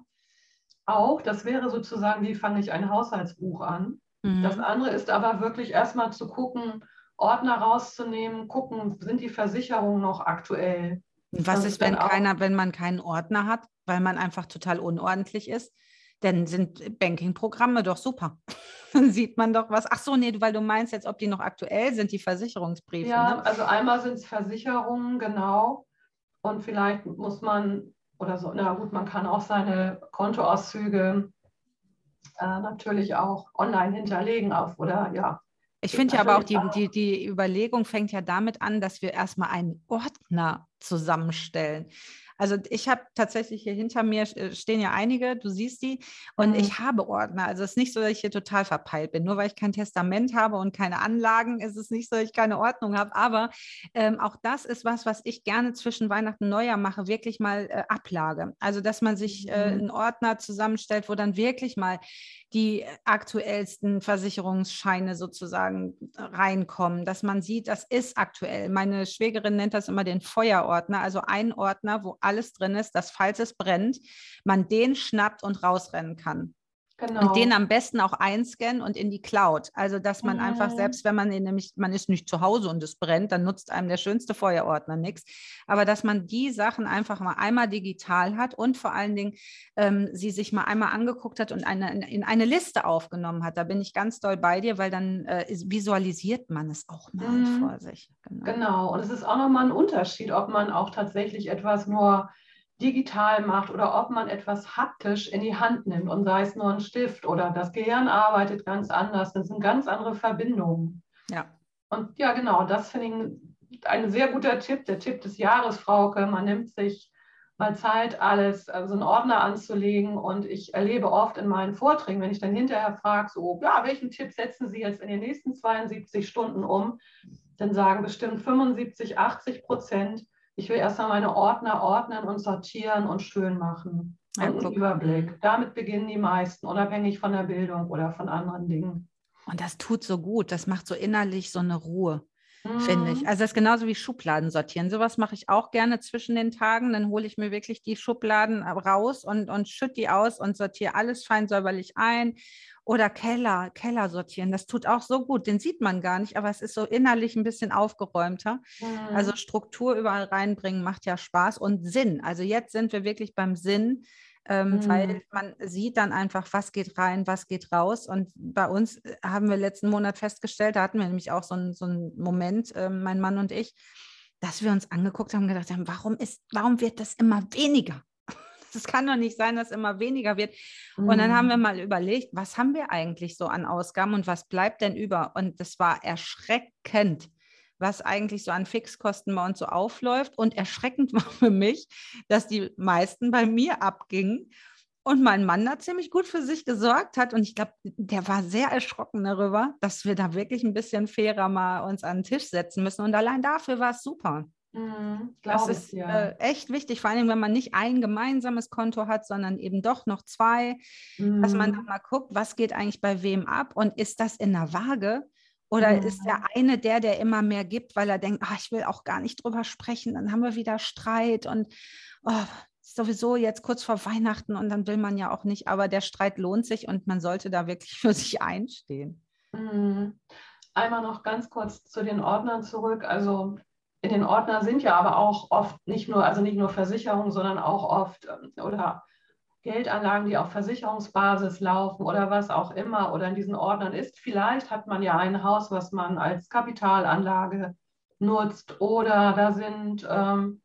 Speaker 2: Auch, das wäre sozusagen, wie fange ich ein Haushaltsbuch an. Mhm. Das andere ist aber wirklich erstmal zu gucken, Ordner rauszunehmen, gucken, sind die Versicherungen noch aktuell.
Speaker 1: Was ist, wenn keiner, wenn man keinen Ordner hat, weil man einfach total unordentlich ist? Dann sind Banking-Programme doch super. [LAUGHS] Dann sieht man doch was. Ach so, nee, weil du meinst jetzt, ob die noch aktuell sind, die Versicherungsbriefe.
Speaker 2: Ja, ne? also einmal sind es Versicherungen, genau. Und vielleicht muss man oder so. Na gut, man kann auch seine Kontoauszüge äh, natürlich auch online hinterlegen auf oder ja.
Speaker 1: Ich finde ja aber auch die, die, die Überlegung fängt ja damit an, dass wir erstmal einen Ordner zusammenstellen. Also ich habe tatsächlich hier hinter mir äh, stehen ja einige, du siehst die, und mhm. ich habe Ordner. Also es ist nicht so, dass ich hier total verpeilt bin. Nur weil ich kein Testament habe und keine Anlagen, ist es nicht so, dass ich keine Ordnung habe. Aber ähm, auch das ist was, was ich gerne zwischen Weihnachten und Neujahr mache, wirklich mal äh, Ablage. Also dass man sich äh, mhm. einen Ordner zusammenstellt, wo dann wirklich mal die aktuellsten Versicherungsscheine sozusagen reinkommen, dass man sieht, das ist aktuell. Meine Schwägerin nennt das immer den Feuerordner, also ein Ordner, wo alles drin ist, dass falls es brennt, man den schnappt und rausrennen kann. Genau. Und den am besten auch einscannen und in die Cloud. Also, dass man mhm. einfach, selbst wenn man nämlich, man ist nicht zu Hause und es brennt, dann nutzt einem der schönste Feuerordner nichts. Aber dass man die Sachen einfach mal einmal digital hat und vor allen Dingen ähm, sie sich mal einmal angeguckt hat und eine, in eine Liste aufgenommen hat. Da bin ich ganz doll bei dir, weil dann äh, visualisiert man es auch mal mhm. vor sich.
Speaker 2: Genau. genau. Und es ist auch nochmal ein Unterschied, ob man auch tatsächlich etwas nur digital macht oder ob man etwas haptisch in die Hand nimmt und sei es nur ein Stift oder das Gehirn arbeitet ganz anders. Das sind ganz andere Verbindungen.
Speaker 1: Ja.
Speaker 2: Und ja, genau, das finde ich ein sehr guter Tipp, der Tipp des Jahres, Frauke. Man nimmt sich mal Zeit, alles, also einen Ordner anzulegen. Und ich erlebe oft in meinen Vorträgen, wenn ich dann hinterher frage, so, ja, welchen Tipp setzen Sie jetzt in den nächsten 72 Stunden um? Dann sagen bestimmt 75, 80 Prozent, ich will erstmal meine Ordner ordnen und sortieren und schön machen. Ja, und einen Überblick. Damit beginnen die meisten, unabhängig von der Bildung oder von anderen Dingen.
Speaker 1: Und das tut so gut. Das macht so innerlich so eine Ruhe, mhm. finde ich. Mhm. Also das ist genauso wie Schubladen sortieren. Sowas mache ich auch gerne zwischen den Tagen. Dann hole ich mir wirklich die Schubladen raus und, und schütte die aus und sortiere alles fein säuberlich ein oder Keller, Keller sortieren, das tut auch so gut. Den sieht man gar nicht, aber es ist so innerlich ein bisschen aufgeräumter. Also mhm. Also Struktur überall reinbringen macht ja Spaß und Sinn. Also jetzt sind wir wirklich beim Sinn. Ähm, mhm. weil man sieht dann einfach, was geht rein, was geht raus. Und bei uns äh, haben wir letzten Monat festgestellt, da hatten wir nämlich auch so, ein, so einen Moment, äh, mein Mann und ich, dass wir uns angeguckt haben und gedacht haben, warum, ist, warum wird das immer weniger? [LAUGHS] Es kann doch nicht sein, dass immer weniger wird. Mhm. Und dann haben wir mhm. mal überlegt, was haben wir eigentlich so an Ausgaben und was bleibt denn über? Und das war erschreckend, was eigentlich so an Fixkosten bei uns so aufläuft. Und erschreckend [LAUGHS] war für mich, dass die meisten bei mir abgingen und mein Mann da ziemlich gut für sich gesorgt hat. Und ich glaube, der war sehr erschrocken darüber, dass wir da wirklich ein bisschen fairer mal uns an den Tisch setzen müssen. Und allein dafür war es super. Mhm, das ist ja. äh, echt wichtig, vor allem wenn man nicht ein gemeinsames Konto hat, sondern eben doch noch zwei, mhm. dass man dann mhm. mal guckt, was geht eigentlich bei wem ab und ist das in der Waage? Oder mhm. ist der eine der, der immer mehr gibt, weil er denkt, ach, ich will auch gar nicht drüber sprechen, dann haben wir wieder Streit und oh, sowieso jetzt kurz vor Weihnachten und dann will man ja auch nicht, aber der Streit lohnt sich und man sollte da wirklich [LAUGHS] für sich einstehen.
Speaker 2: Mhm. Einmal noch ganz kurz zu den Ordnern zurück. Also in den Ordner sind ja aber auch oft nicht nur, also nicht nur Versicherungen, sondern auch oft ähm, oder Geldanlagen, die auf Versicherungsbasis laufen oder was auch immer oder in diesen Ordnern ist. Vielleicht hat man ja ein Haus, was man als Kapitalanlage nutzt oder da sind ähm,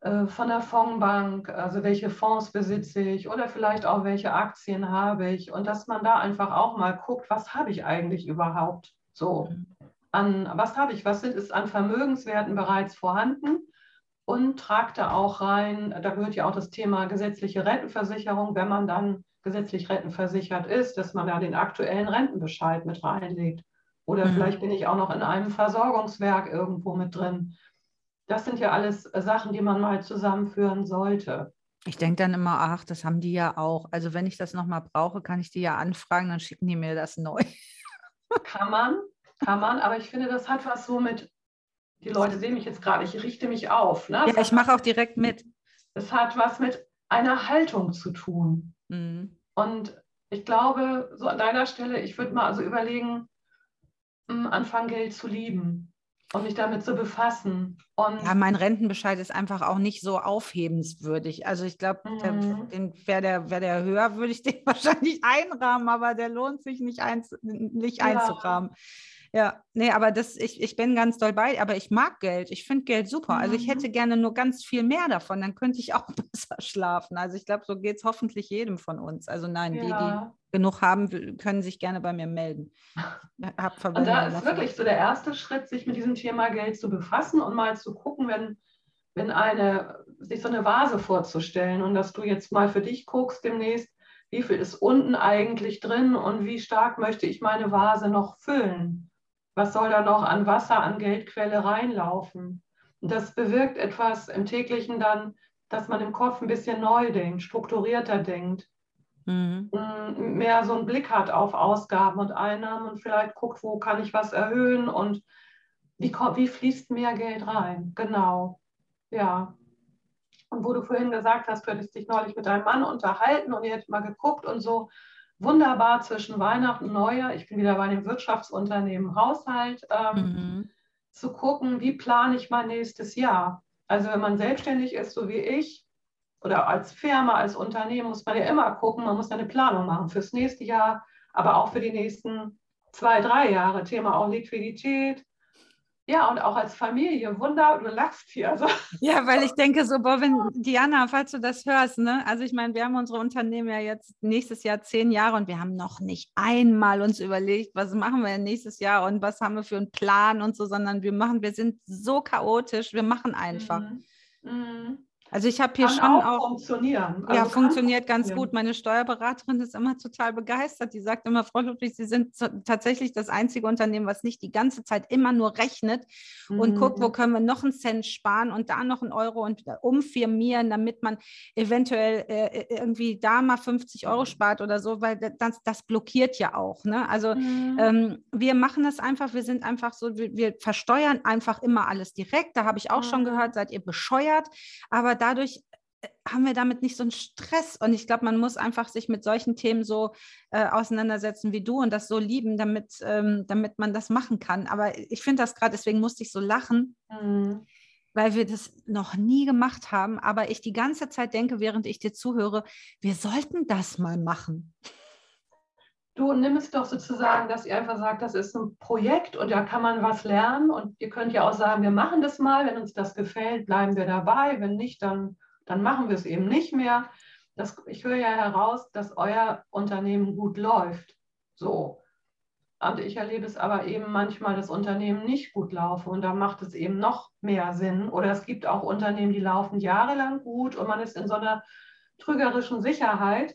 Speaker 2: äh, von der Fondsbank, also welche Fonds besitze ich oder vielleicht auch welche Aktien habe ich und dass man da einfach auch mal guckt, was habe ich eigentlich überhaupt so. Mhm an, was habe ich, was sind, ist an Vermögenswerten bereits vorhanden und tragt da auch rein, da gehört ja auch das Thema gesetzliche Rentenversicherung, wenn man dann gesetzlich rentenversichert ist, dass man da den aktuellen Rentenbescheid mit reinlegt. Oder mhm. vielleicht bin ich auch noch in einem Versorgungswerk irgendwo mit drin. Das sind ja alles Sachen, die man mal zusammenführen sollte.
Speaker 1: Ich denke dann immer, ach, das haben die ja auch. Also wenn ich das nochmal brauche, kann ich die ja anfragen, dann schicken die mir das neu.
Speaker 2: Kann man, kann man, aber ich finde, das hat was so mit, die Leute sehen mich jetzt gerade, ich richte mich auf.
Speaker 1: Ne? Ja, ich mache auch direkt mit.
Speaker 2: Es hat was mit einer Haltung zu tun. Mhm. Und ich glaube, so an deiner Stelle, ich würde mal also überlegen, hm, anfangen Geld zu lieben und mich damit zu befassen. Und
Speaker 1: ja, mein Rentenbescheid ist einfach auch nicht so aufhebenswürdig. Also ich glaube, mhm. wäre der, wär der höher, würde ich [LAUGHS] den wahrscheinlich einrahmen, aber der lohnt sich nicht, einz, nicht ja. einzurahmen. Ja, nee, aber das, ich, ich bin ganz doll bei, aber ich mag Geld. Ich finde Geld super. Also ich hätte mhm. gerne nur ganz viel mehr davon, dann könnte ich auch [LAUGHS] besser schlafen. Also ich glaube, so geht es hoffentlich jedem von uns. Also nein, ja. die, die genug haben, können sich gerne bei mir melden.
Speaker 2: Hab und da ist wirklich so der erste Schritt, sich mit diesem Thema Geld zu befassen und mal zu gucken, wenn in eine, sich so eine Vase vorzustellen und dass du jetzt mal für dich guckst demnächst, wie viel ist unten eigentlich drin und wie stark möchte ich meine Vase noch füllen? Was soll da noch an Wasser, an Geldquelle reinlaufen? Und das bewirkt etwas im täglichen dann, dass man im Kopf ein bisschen neu denkt, strukturierter denkt, mhm. Mm, mehr so einen Blick hat auf Ausgaben und Einnahmen und vielleicht guckt, wo kann ich was erhöhen und wie, wie fließt mehr Geld rein? Genau. Ja. Und wo du vorhin gesagt hast, du hättest dich neulich mit deinem Mann unterhalten und ihr hättet mal geguckt und so wunderbar zwischen Weihnachten und Neujahr, ich bin wieder bei dem Wirtschaftsunternehmen Haushalt, ähm, mhm. zu gucken, wie plane ich mein nächstes Jahr. Also wenn man selbstständig ist, so wie ich, oder als Firma, als Unternehmen, muss man ja immer gucken, man muss eine Planung machen fürs nächste Jahr, aber auch für die nächsten zwei, drei Jahre. Thema auch Liquidität, ja, und auch als Familie. Wunder, du lachst hier. Also.
Speaker 1: Ja, weil ich [LAUGHS] denke so, boah, wenn Diana, falls du das hörst, ne? Also ich meine, wir haben unsere Unternehmen ja jetzt nächstes Jahr zehn Jahre und wir haben noch nicht einmal uns überlegt, was machen wir nächstes Jahr und was haben wir für einen Plan und so, sondern wir machen, wir sind so chaotisch, wir machen einfach. Mhm. Mhm. Also ich habe hier Kann schon auch,
Speaker 2: auch funktionieren.
Speaker 1: Also ja, funktioniert ganz gut. Meine Steuerberaterin ist immer total begeistert. Die sagt immer, Frau Ludwig, Sie sind tatsächlich das einzige Unternehmen, was nicht die ganze Zeit immer nur rechnet mhm. und guckt, wo können wir noch einen Cent sparen und da noch einen Euro und umfirmieren, damit man eventuell äh, äh irgendwie da mal 50 Euro spart oder so, weil das, das blockiert ja auch. Ne? Also mhm. ähm, wir machen das einfach, wir sind einfach so, wir, wir versteuern einfach immer alles direkt. Da habe ich auch mhm. schon gehört, seid ihr bescheuert. Aber dadurch äh, haben wir damit nicht so einen Stress. Und ich glaube, man muss einfach sich mit solchen Themen so äh, auseinandersetzen wie du und das so lieben, damit, ähm, damit man das machen kann. Aber ich finde das gerade, deswegen musste ich so lachen, mhm. weil wir das noch nie gemacht haben. Aber ich die ganze Zeit denke, während ich dir zuhöre, wir sollten das mal machen.
Speaker 2: Du nimm es doch sozusagen, dass ihr einfach sagt, das ist ein Projekt und da kann man was lernen. Und ihr könnt ja auch sagen, wir machen das mal. Wenn uns das gefällt, bleiben wir dabei. Wenn nicht, dann, dann machen wir es eben nicht mehr. Das, ich höre ja heraus, dass euer Unternehmen gut läuft. So. Und ich erlebe es aber eben manchmal, dass Unternehmen nicht gut laufen. Und da macht es eben noch mehr Sinn. Oder es gibt auch Unternehmen, die laufen jahrelang gut und man ist in so einer trügerischen Sicherheit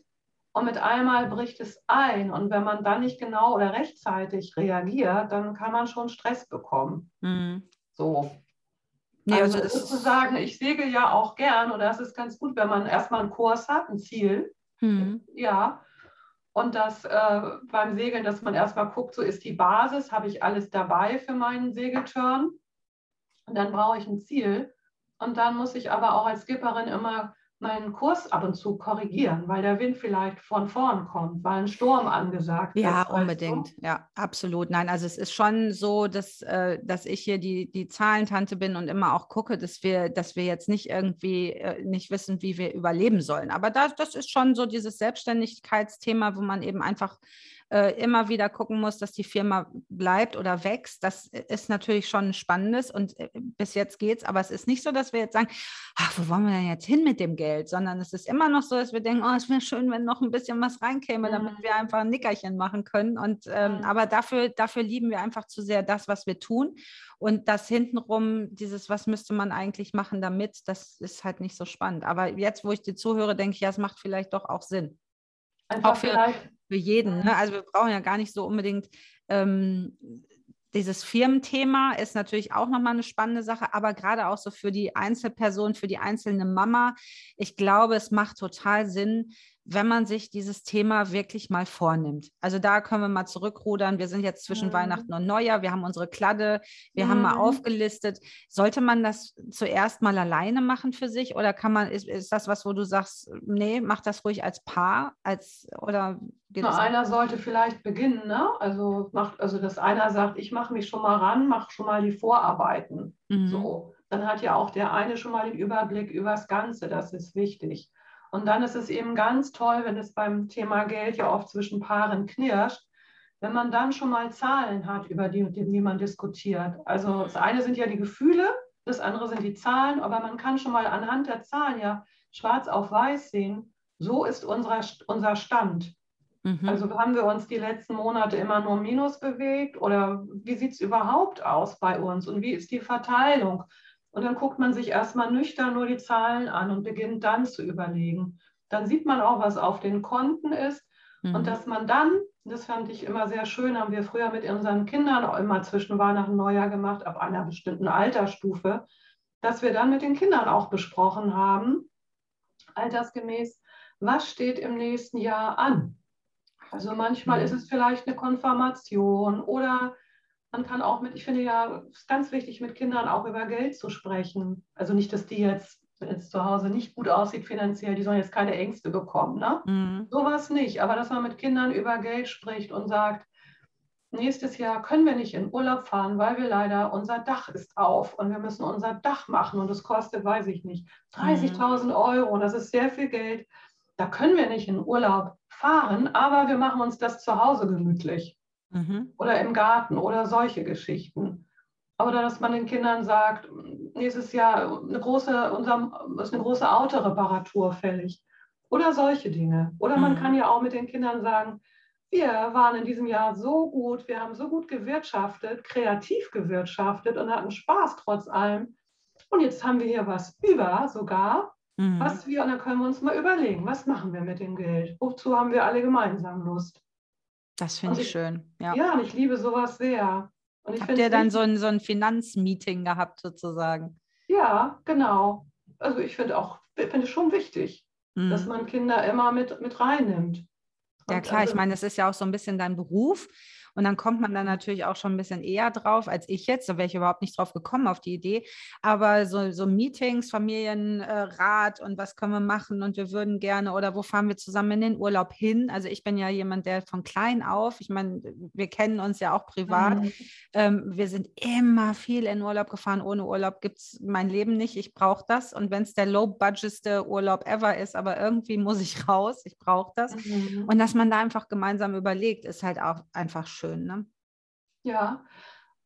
Speaker 2: und mit einmal bricht es ein. Und wenn man dann nicht genau oder rechtzeitig reagiert, dann kann man schon Stress bekommen. Mhm. So. Nee, also, also sozusagen, ich segel ja auch gern, oder es ist ganz gut, wenn man erstmal einen Kurs hat, ein Ziel. Mhm. Ja. Und das äh, beim Segeln, dass man erstmal guckt, so ist die Basis, habe ich alles dabei für meinen Segelturn. Und dann brauche ich ein Ziel. Und dann muss ich aber auch als Skipperin immer meinen Kurs ab und zu korrigieren, weil der Wind vielleicht von vorn kommt, weil ein Sturm angesagt
Speaker 1: ja, ist. Ja, unbedingt. So. Ja, absolut. Nein, also es ist schon so, dass, äh, dass ich hier die, die Zahlentante bin und immer auch gucke, dass wir, dass wir jetzt nicht irgendwie äh, nicht wissen, wie wir überleben sollen. Aber das, das ist schon so dieses Selbstständigkeitsthema, wo man eben einfach äh, immer wieder gucken muss, dass die Firma bleibt oder wächst. Das ist natürlich schon Spannendes und äh, bis jetzt geht es, aber es ist nicht so, dass wir jetzt sagen, ach, wo wollen wir denn jetzt hin mit dem Geld, sondern es ist immer noch so, dass wir denken, oh, es wäre schön, wenn noch ein bisschen was reinkäme, damit wir einfach ein Nickerchen machen können. Und ähm, aber dafür, dafür lieben wir einfach zu sehr das, was wir tun. Und das hintenrum, dieses, was müsste man eigentlich machen damit, das ist halt nicht so spannend. Aber jetzt, wo ich dir zuhöre, denke ich, ja, es macht vielleicht doch auch Sinn. Einfach auch für, für jeden. Ne? Also wir brauchen ja gar nicht so unbedingt ähm, dieses Firmenthema ist natürlich auch nochmal eine spannende Sache, aber gerade auch so für die Einzelperson, für die einzelne Mama. Ich glaube, es macht total Sinn, wenn man sich dieses Thema wirklich mal vornimmt. Also da können wir mal zurückrudern. Wir sind jetzt zwischen mhm. Weihnachten und Neujahr. Wir haben unsere Kladde. Wir mhm. haben mal mhm. aufgelistet. Sollte man das zuerst mal alleine machen für sich oder kann man, ist, ist das was, wo du sagst, nee, mach das ruhig als Paar, als oder
Speaker 2: Na, einer sollte vielleicht beginnen, ne? Also macht, also dass einer sagt, ich mache mich schon mal ran, mache schon mal die Vorarbeiten. Mhm. So. Dann hat ja auch der eine schon mal den Überblick über das Ganze. Das ist wichtig. Und dann ist es eben ganz toll, wenn es beim Thema Geld ja oft zwischen Paaren knirscht, wenn man dann schon mal Zahlen hat, über die, die man diskutiert. Also das eine sind ja die Gefühle, das andere sind die Zahlen, aber man kann schon mal anhand der Zahlen ja schwarz auf weiß sehen, so ist unser, unser Stand. Mhm. Also haben wir uns die letzten Monate immer nur minus bewegt oder wie sieht es überhaupt aus bei uns und wie ist die Verteilung? Und dann guckt man sich erstmal nüchtern nur die Zahlen an und beginnt dann zu überlegen. Dann sieht man auch, was auf den Konten ist. Mhm. Und dass man dann, das fand ich immer sehr schön, haben wir früher mit unseren Kindern auch immer zwischen Weihnachten und Neujahr gemacht, ab einer bestimmten Altersstufe, dass wir dann mit den Kindern auch besprochen haben, altersgemäß, was steht im nächsten Jahr an. Also manchmal mhm. ist es vielleicht eine Konfirmation oder man kann auch mit, ich finde ja, es ist ganz wichtig, mit Kindern auch über Geld zu sprechen. Also nicht, dass die jetzt, wenn es zu Hause nicht gut aussieht finanziell, die sollen jetzt keine Ängste bekommen. Ne? Mhm. Sowas nicht. Aber dass man mit Kindern über Geld spricht und sagt, nächstes Jahr können wir nicht in Urlaub fahren, weil wir leider, unser Dach ist auf und wir müssen unser Dach machen und es kostet, weiß ich nicht, 30.000 mhm. Euro und das ist sehr viel Geld. Da können wir nicht in Urlaub fahren, aber wir machen uns das zu Hause gemütlich mhm. oder im Garten oder solche Geschichten. Oder dass man den Kindern sagt, nächstes Jahr eine große, unser, ist eine große Autoreparatur fällig. Oder solche Dinge. Oder man mhm. kann ja auch mit den Kindern sagen, wir waren in diesem Jahr so gut, wir haben so gut gewirtschaftet, kreativ gewirtschaftet und hatten Spaß trotz allem. Und jetzt haben wir hier was über sogar, mhm. was wir, und dann können wir uns mal überlegen, was machen wir mit dem Geld? Wozu haben wir alle gemeinsam Lust?
Speaker 1: Das finde ich, ich, schön.
Speaker 2: Ja. ja, und ich liebe sowas sehr. Und ich
Speaker 1: Habt ihr dann so ein, so ein Finanzmeeting gehabt sozusagen?
Speaker 2: Ja, genau. Also ich finde auch, finde es schon wichtig, mhm. dass man Kinder immer mit, mit reinnimmt.
Speaker 1: Ja klar, also, ich meine, das ist ja auch so ein bisschen dein Beruf. Und dann kommt man dann natürlich auch schon ein bisschen eher drauf als ich jetzt. Da wäre ich überhaupt nicht drauf gekommen auf die Idee. Aber so, so Meetings, Familienrat und was können wir machen und wir würden gerne oder wo fahren wir zusammen in den Urlaub hin? Also ich bin ja jemand, der von klein auf, ich meine, wir kennen uns ja auch privat. Mhm. Ähm, wir sind immer viel in Urlaub gefahren. Ohne Urlaub gibt es mein Leben nicht. Ich brauche das. Und wenn es der low-budgetste Urlaub ever ist, aber irgendwie muss ich raus, ich brauche das. Mhm. Und dass man da einfach gemeinsam überlegt, ist halt auch einfach schön schön, ne?
Speaker 2: Ja,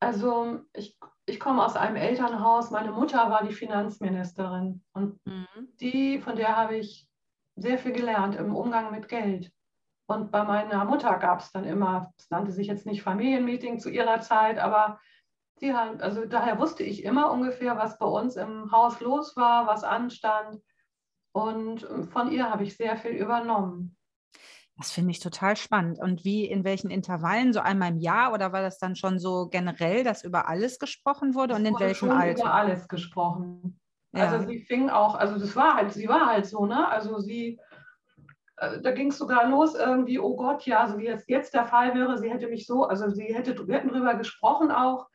Speaker 2: also ich, ich komme aus einem Elternhaus. Meine Mutter war die Finanzministerin und mhm. die, von der habe ich sehr viel gelernt im Umgang mit Geld. Und bei meiner Mutter gab es dann immer, es nannte sich jetzt nicht Familienmeeting zu ihrer Zeit, aber sie hat, also daher wusste ich immer ungefähr, was bei uns im Haus los war, was anstand. Und von ihr habe ich sehr viel übernommen.
Speaker 1: Das finde ich total spannend. Und wie, in welchen Intervallen? So einmal im Jahr oder war das dann schon so generell, dass über alles gesprochen wurde und in welchem Alter?
Speaker 2: Über alles gesprochen. Ja. Also sie fing auch, also das war halt, sie war halt so, ne? Also sie, äh, da ging es sogar los irgendwie, oh Gott, ja, so wie es jetzt der Fall wäre, sie hätte mich so, also sie hätte, wir hätten darüber gesprochen auch,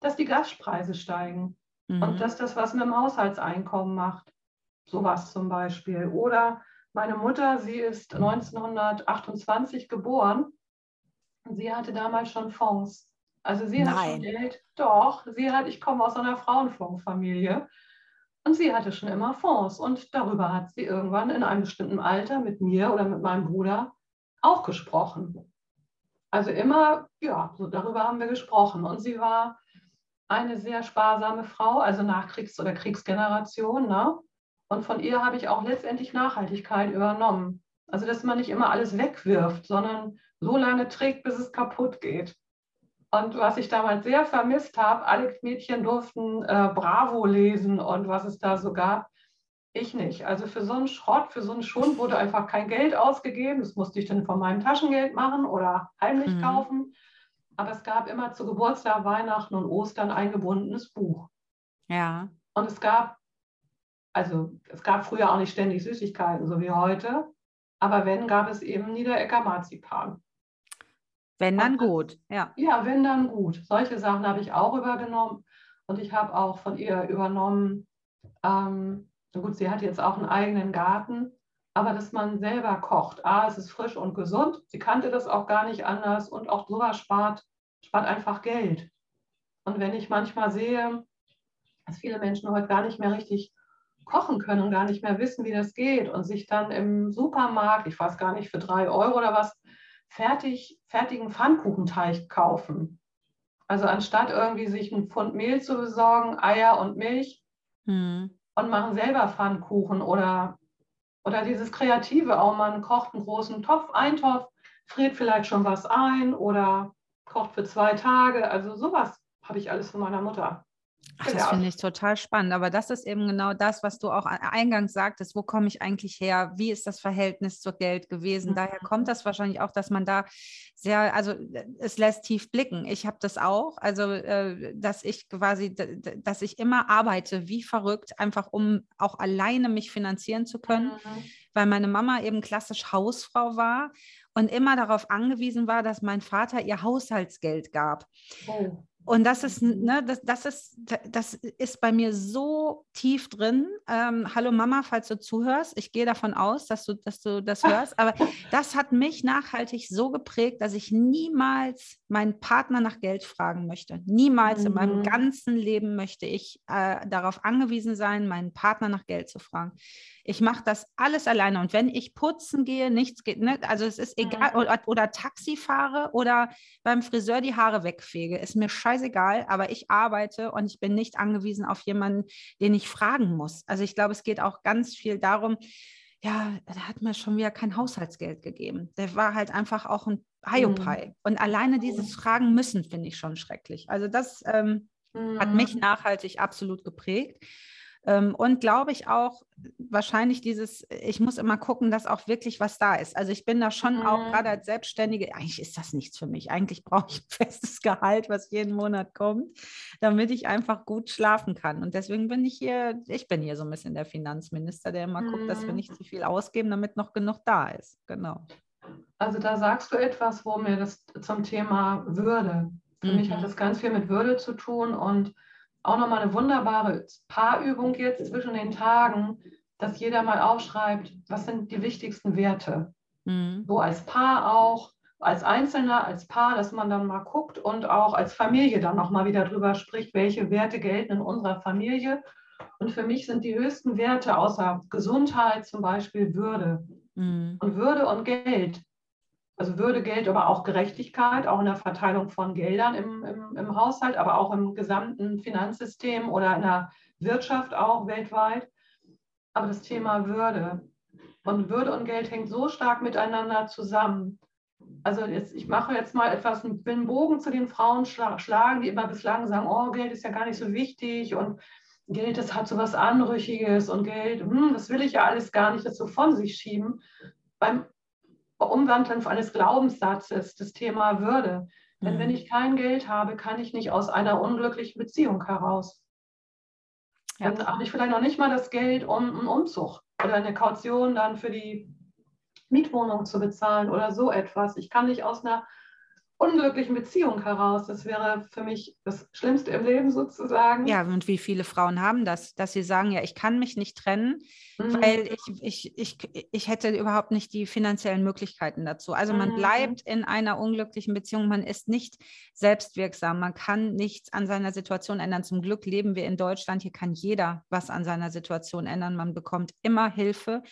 Speaker 2: dass die Gaspreise steigen mhm. und dass das was mit dem Haushaltseinkommen macht. Sowas zum Beispiel. Oder meine Mutter, sie ist 1928 geboren und sie hatte damals schon Fonds. Also sie Nein. hat schon Geld. Doch, sie hat, ich komme aus einer Frauenfondsfamilie und sie hatte schon immer Fonds und darüber hat sie irgendwann in einem bestimmten Alter mit mir oder mit meinem Bruder auch gesprochen. Also immer, ja, so darüber haben wir gesprochen. Und sie war eine sehr sparsame Frau, also Nachkriegs- oder Kriegsgeneration. Ne? Und von ihr habe ich auch letztendlich Nachhaltigkeit übernommen. Also, dass man nicht immer alles wegwirft, sondern so lange trägt, bis es kaputt geht. Und was ich damals sehr vermisst habe, alle Mädchen durften äh, Bravo lesen und was es da so gab. Ich nicht. Also für so einen Schrott, für so einen Schund wurde einfach kein Geld ausgegeben. Das musste ich dann von meinem Taschengeld machen oder heimlich mhm. kaufen. Aber es gab immer zu Geburtstag, Weihnachten und Ostern ein gebundenes Buch.
Speaker 1: Ja.
Speaker 2: Und es gab also es gab früher auch nicht ständig Süßigkeiten, so wie heute, aber wenn, gab es eben Niederecker Marzipan.
Speaker 1: Wenn dann und, gut, ja.
Speaker 2: Ja, wenn dann gut. Solche Sachen habe ich auch übergenommen und ich habe auch von ihr übernommen, ähm, gut, sie hat jetzt auch einen eigenen Garten, aber dass man selber kocht. A, es ist frisch und gesund. Sie kannte das auch gar nicht anders und auch sowas spart, spart einfach Geld. Und wenn ich manchmal sehe, dass viele Menschen heute gar nicht mehr richtig kochen können und gar nicht mehr wissen, wie das geht und sich dann im Supermarkt, ich weiß gar nicht, für drei Euro oder was, fertig, fertigen Pfannkuchenteig kaufen. Also anstatt irgendwie sich einen Pfund Mehl zu besorgen, Eier und Milch hm. und machen selber Pfannkuchen oder, oder dieses Kreative auch, man kocht einen großen Topf, Eintopf, friert vielleicht schon was ein oder kocht für zwei Tage. Also sowas habe ich alles von meiner Mutter.
Speaker 1: Ach, das genau. finde ich total spannend. Aber das ist eben genau das, was du auch eingangs sagtest. Wo komme ich eigentlich her? Wie ist das Verhältnis zu Geld gewesen? Mhm. Daher kommt das wahrscheinlich auch, dass man da sehr, also es lässt tief blicken. Ich habe das auch. Also, äh, dass ich quasi, dass ich immer arbeite, wie verrückt, einfach um auch alleine mich finanzieren zu können, mhm. weil meine Mama eben klassisch Hausfrau war und immer darauf angewiesen war, dass mein Vater ihr Haushaltsgeld gab. Oh. Und das ist, mhm. ne, das, das, ist, das ist bei mir so tief drin. Ähm, hallo Mama, falls du zuhörst. Ich gehe davon aus, dass du, dass du das [LAUGHS] hörst. Aber das hat mich nachhaltig so geprägt, dass ich niemals meinen Partner nach Geld fragen möchte. Niemals mhm. in meinem mhm. ganzen Leben möchte ich äh, darauf angewiesen sein, meinen Partner nach Geld zu fragen. Ich mache das alles alleine. Und wenn ich putzen gehe, nichts geht, ne? also es ist egal, mhm. oder, oder Taxi fahre oder beim Friseur die Haare wegfege, ist mir scheißegal, aber ich arbeite und ich bin nicht angewiesen auf jemanden, den ich fragen muss. Also ich glaube, es geht auch ganz viel darum, ja, der hat mir schon wieder kein Haushaltsgeld gegeben. Der war halt einfach auch ein Haiopai. Mhm. Und alleine dieses Fragen müssen finde ich schon schrecklich. Also das ähm, mhm. hat mich nachhaltig absolut geprägt. Ähm, und glaube ich auch, wahrscheinlich dieses, ich muss immer gucken, dass auch wirklich was da ist. Also ich bin da schon mhm. auch gerade als Selbstständige, eigentlich ist das nichts für mich. Eigentlich brauche ich [LAUGHS] ein festes Gehalt, was jeden Monat kommt, damit ich einfach gut schlafen kann. Und deswegen bin ich hier, ich bin hier so ein bisschen der Finanzminister, der immer mhm. guckt, dass wir mhm. nicht zu viel ausgeben, damit noch genug da ist. Genau.
Speaker 2: Also da sagst du etwas, wo mir das zum Thema Würde. Für mhm. mich hat mhm. das ganz viel mit Würde zu tun und auch nochmal eine wunderbare Paarübung jetzt zwischen den Tagen, dass jeder mal aufschreibt, was sind die wichtigsten Werte. Mhm. So als Paar auch, als Einzelner, als Paar, dass man dann mal guckt und auch als Familie dann nochmal wieder drüber spricht, welche Werte gelten in unserer Familie. Und für mich sind die höchsten Werte außer Gesundheit zum Beispiel Würde. Mhm. Und Würde und Geld also Würde, Geld, aber auch Gerechtigkeit, auch in der Verteilung von Geldern im, im, im Haushalt, aber auch im gesamten Finanzsystem oder in der Wirtschaft auch weltweit. Aber das Thema Würde und Würde und Geld hängt so stark miteinander zusammen. Also jetzt, ich mache jetzt mal etwas, einen Bogen zu den Frauen schlagen, die immer bislang sagen, oh, Geld ist ja gar nicht so wichtig und Geld, das hat so was Anrüchiges und Geld, hm, das will ich ja alles gar nicht, das so von sich schieben. Beim Umwandeln eines Glaubenssatzes, das Thema Würde. Denn mhm. wenn ich kein Geld habe, kann ich nicht aus einer unglücklichen Beziehung heraus. Ja. Dann habe ich vielleicht noch nicht mal das Geld, um einen Umzug oder eine Kaution dann für die Mietwohnung zu bezahlen oder so etwas. Ich kann nicht aus einer unglücklichen Beziehung heraus. Das wäre für mich das Schlimmste im Leben sozusagen.
Speaker 1: Ja, und wie viele Frauen haben das, dass sie sagen, ja, ich kann mich nicht trennen, mhm. weil ich, ich, ich, ich hätte überhaupt nicht die finanziellen Möglichkeiten dazu. Also man mhm. bleibt in einer unglücklichen Beziehung, man ist nicht selbstwirksam, man kann nichts an seiner Situation ändern. Zum Glück leben wir in Deutschland, hier kann jeder was an seiner Situation ändern. Man bekommt immer Hilfe.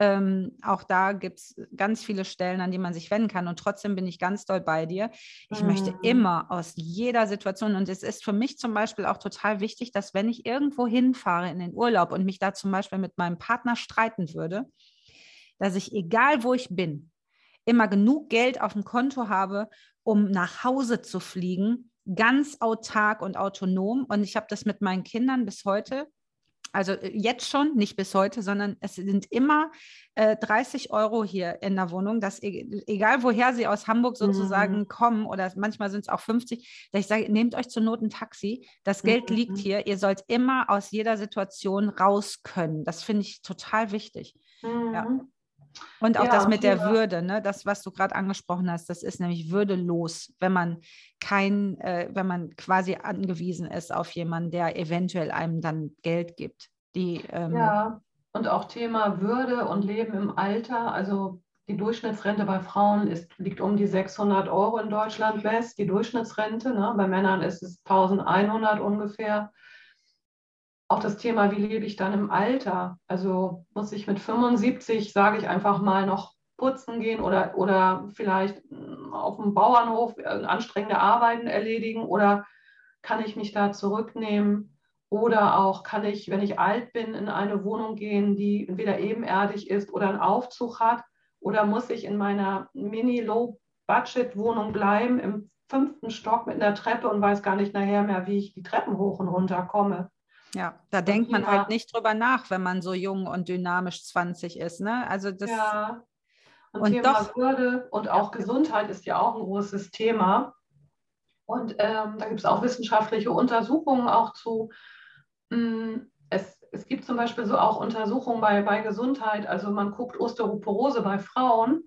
Speaker 1: Ähm, auch da gibt es ganz viele Stellen, an die man sich wenden kann. Und trotzdem bin ich ganz doll bei dir. Ich mhm. möchte immer aus jeder Situation, und es ist für mich zum Beispiel auch total wichtig, dass wenn ich irgendwo hinfahre in den Urlaub und mich da zum Beispiel mit meinem Partner streiten würde, dass ich, egal wo ich bin, immer genug Geld auf dem Konto habe, um nach Hause zu fliegen, ganz autark und autonom. Und ich habe das mit meinen Kindern bis heute also äh, jetzt schon, nicht bis heute, sondern es sind immer äh, 30 Euro hier in der Wohnung, dass e-, egal woher sie aus Hamburg sozusagen mhm. kommen oder manchmal sind es auch 50, dass ich sage, nehmt euch zur Not ein Taxi, das Geld mhm. liegt hier, ihr sollt immer aus jeder Situation raus können. Das finde ich total wichtig. Mhm. Ja. Und auch ja, das mit der ja. Würde, ne? das, was du gerade angesprochen hast, das ist nämlich würdelos, wenn man kein, äh, wenn man quasi angewiesen ist auf jemanden, der eventuell einem dann Geld gibt. Die,
Speaker 2: ähm, ja, und auch Thema Würde und Leben im Alter. Also die Durchschnittsrente bei Frauen ist, liegt um die 600 Euro in Deutschland West, die Durchschnittsrente. Ne? Bei Männern ist es 1100 ungefähr auch das Thema, wie lebe ich dann im Alter? Also muss ich mit 75, sage ich einfach mal, noch putzen gehen oder, oder vielleicht hm, auf dem Bauernhof äh, anstrengende Arbeiten erledigen oder kann ich mich da zurücknehmen? Oder auch kann ich, wenn ich alt bin, in eine Wohnung gehen, die entweder ebenerdig ist oder einen Aufzug hat? Oder muss ich in meiner Mini-Low-Budget-Wohnung bleiben im fünften Stock mit einer Treppe und weiß gar nicht nachher mehr, wie ich die Treppen hoch und runter komme.
Speaker 1: Ja, da und denkt man halt nicht drüber nach, wenn man so jung und dynamisch 20 ist. Ne? Also das,
Speaker 2: ja. Und, und Thema doch, Würde und auch Gesundheit ist ja auch ein großes Thema. Und ähm, da gibt es auch wissenschaftliche Untersuchungen auch zu. Mm, es, es gibt zum Beispiel so auch Untersuchungen bei, bei Gesundheit. Also man guckt Osteoporose bei Frauen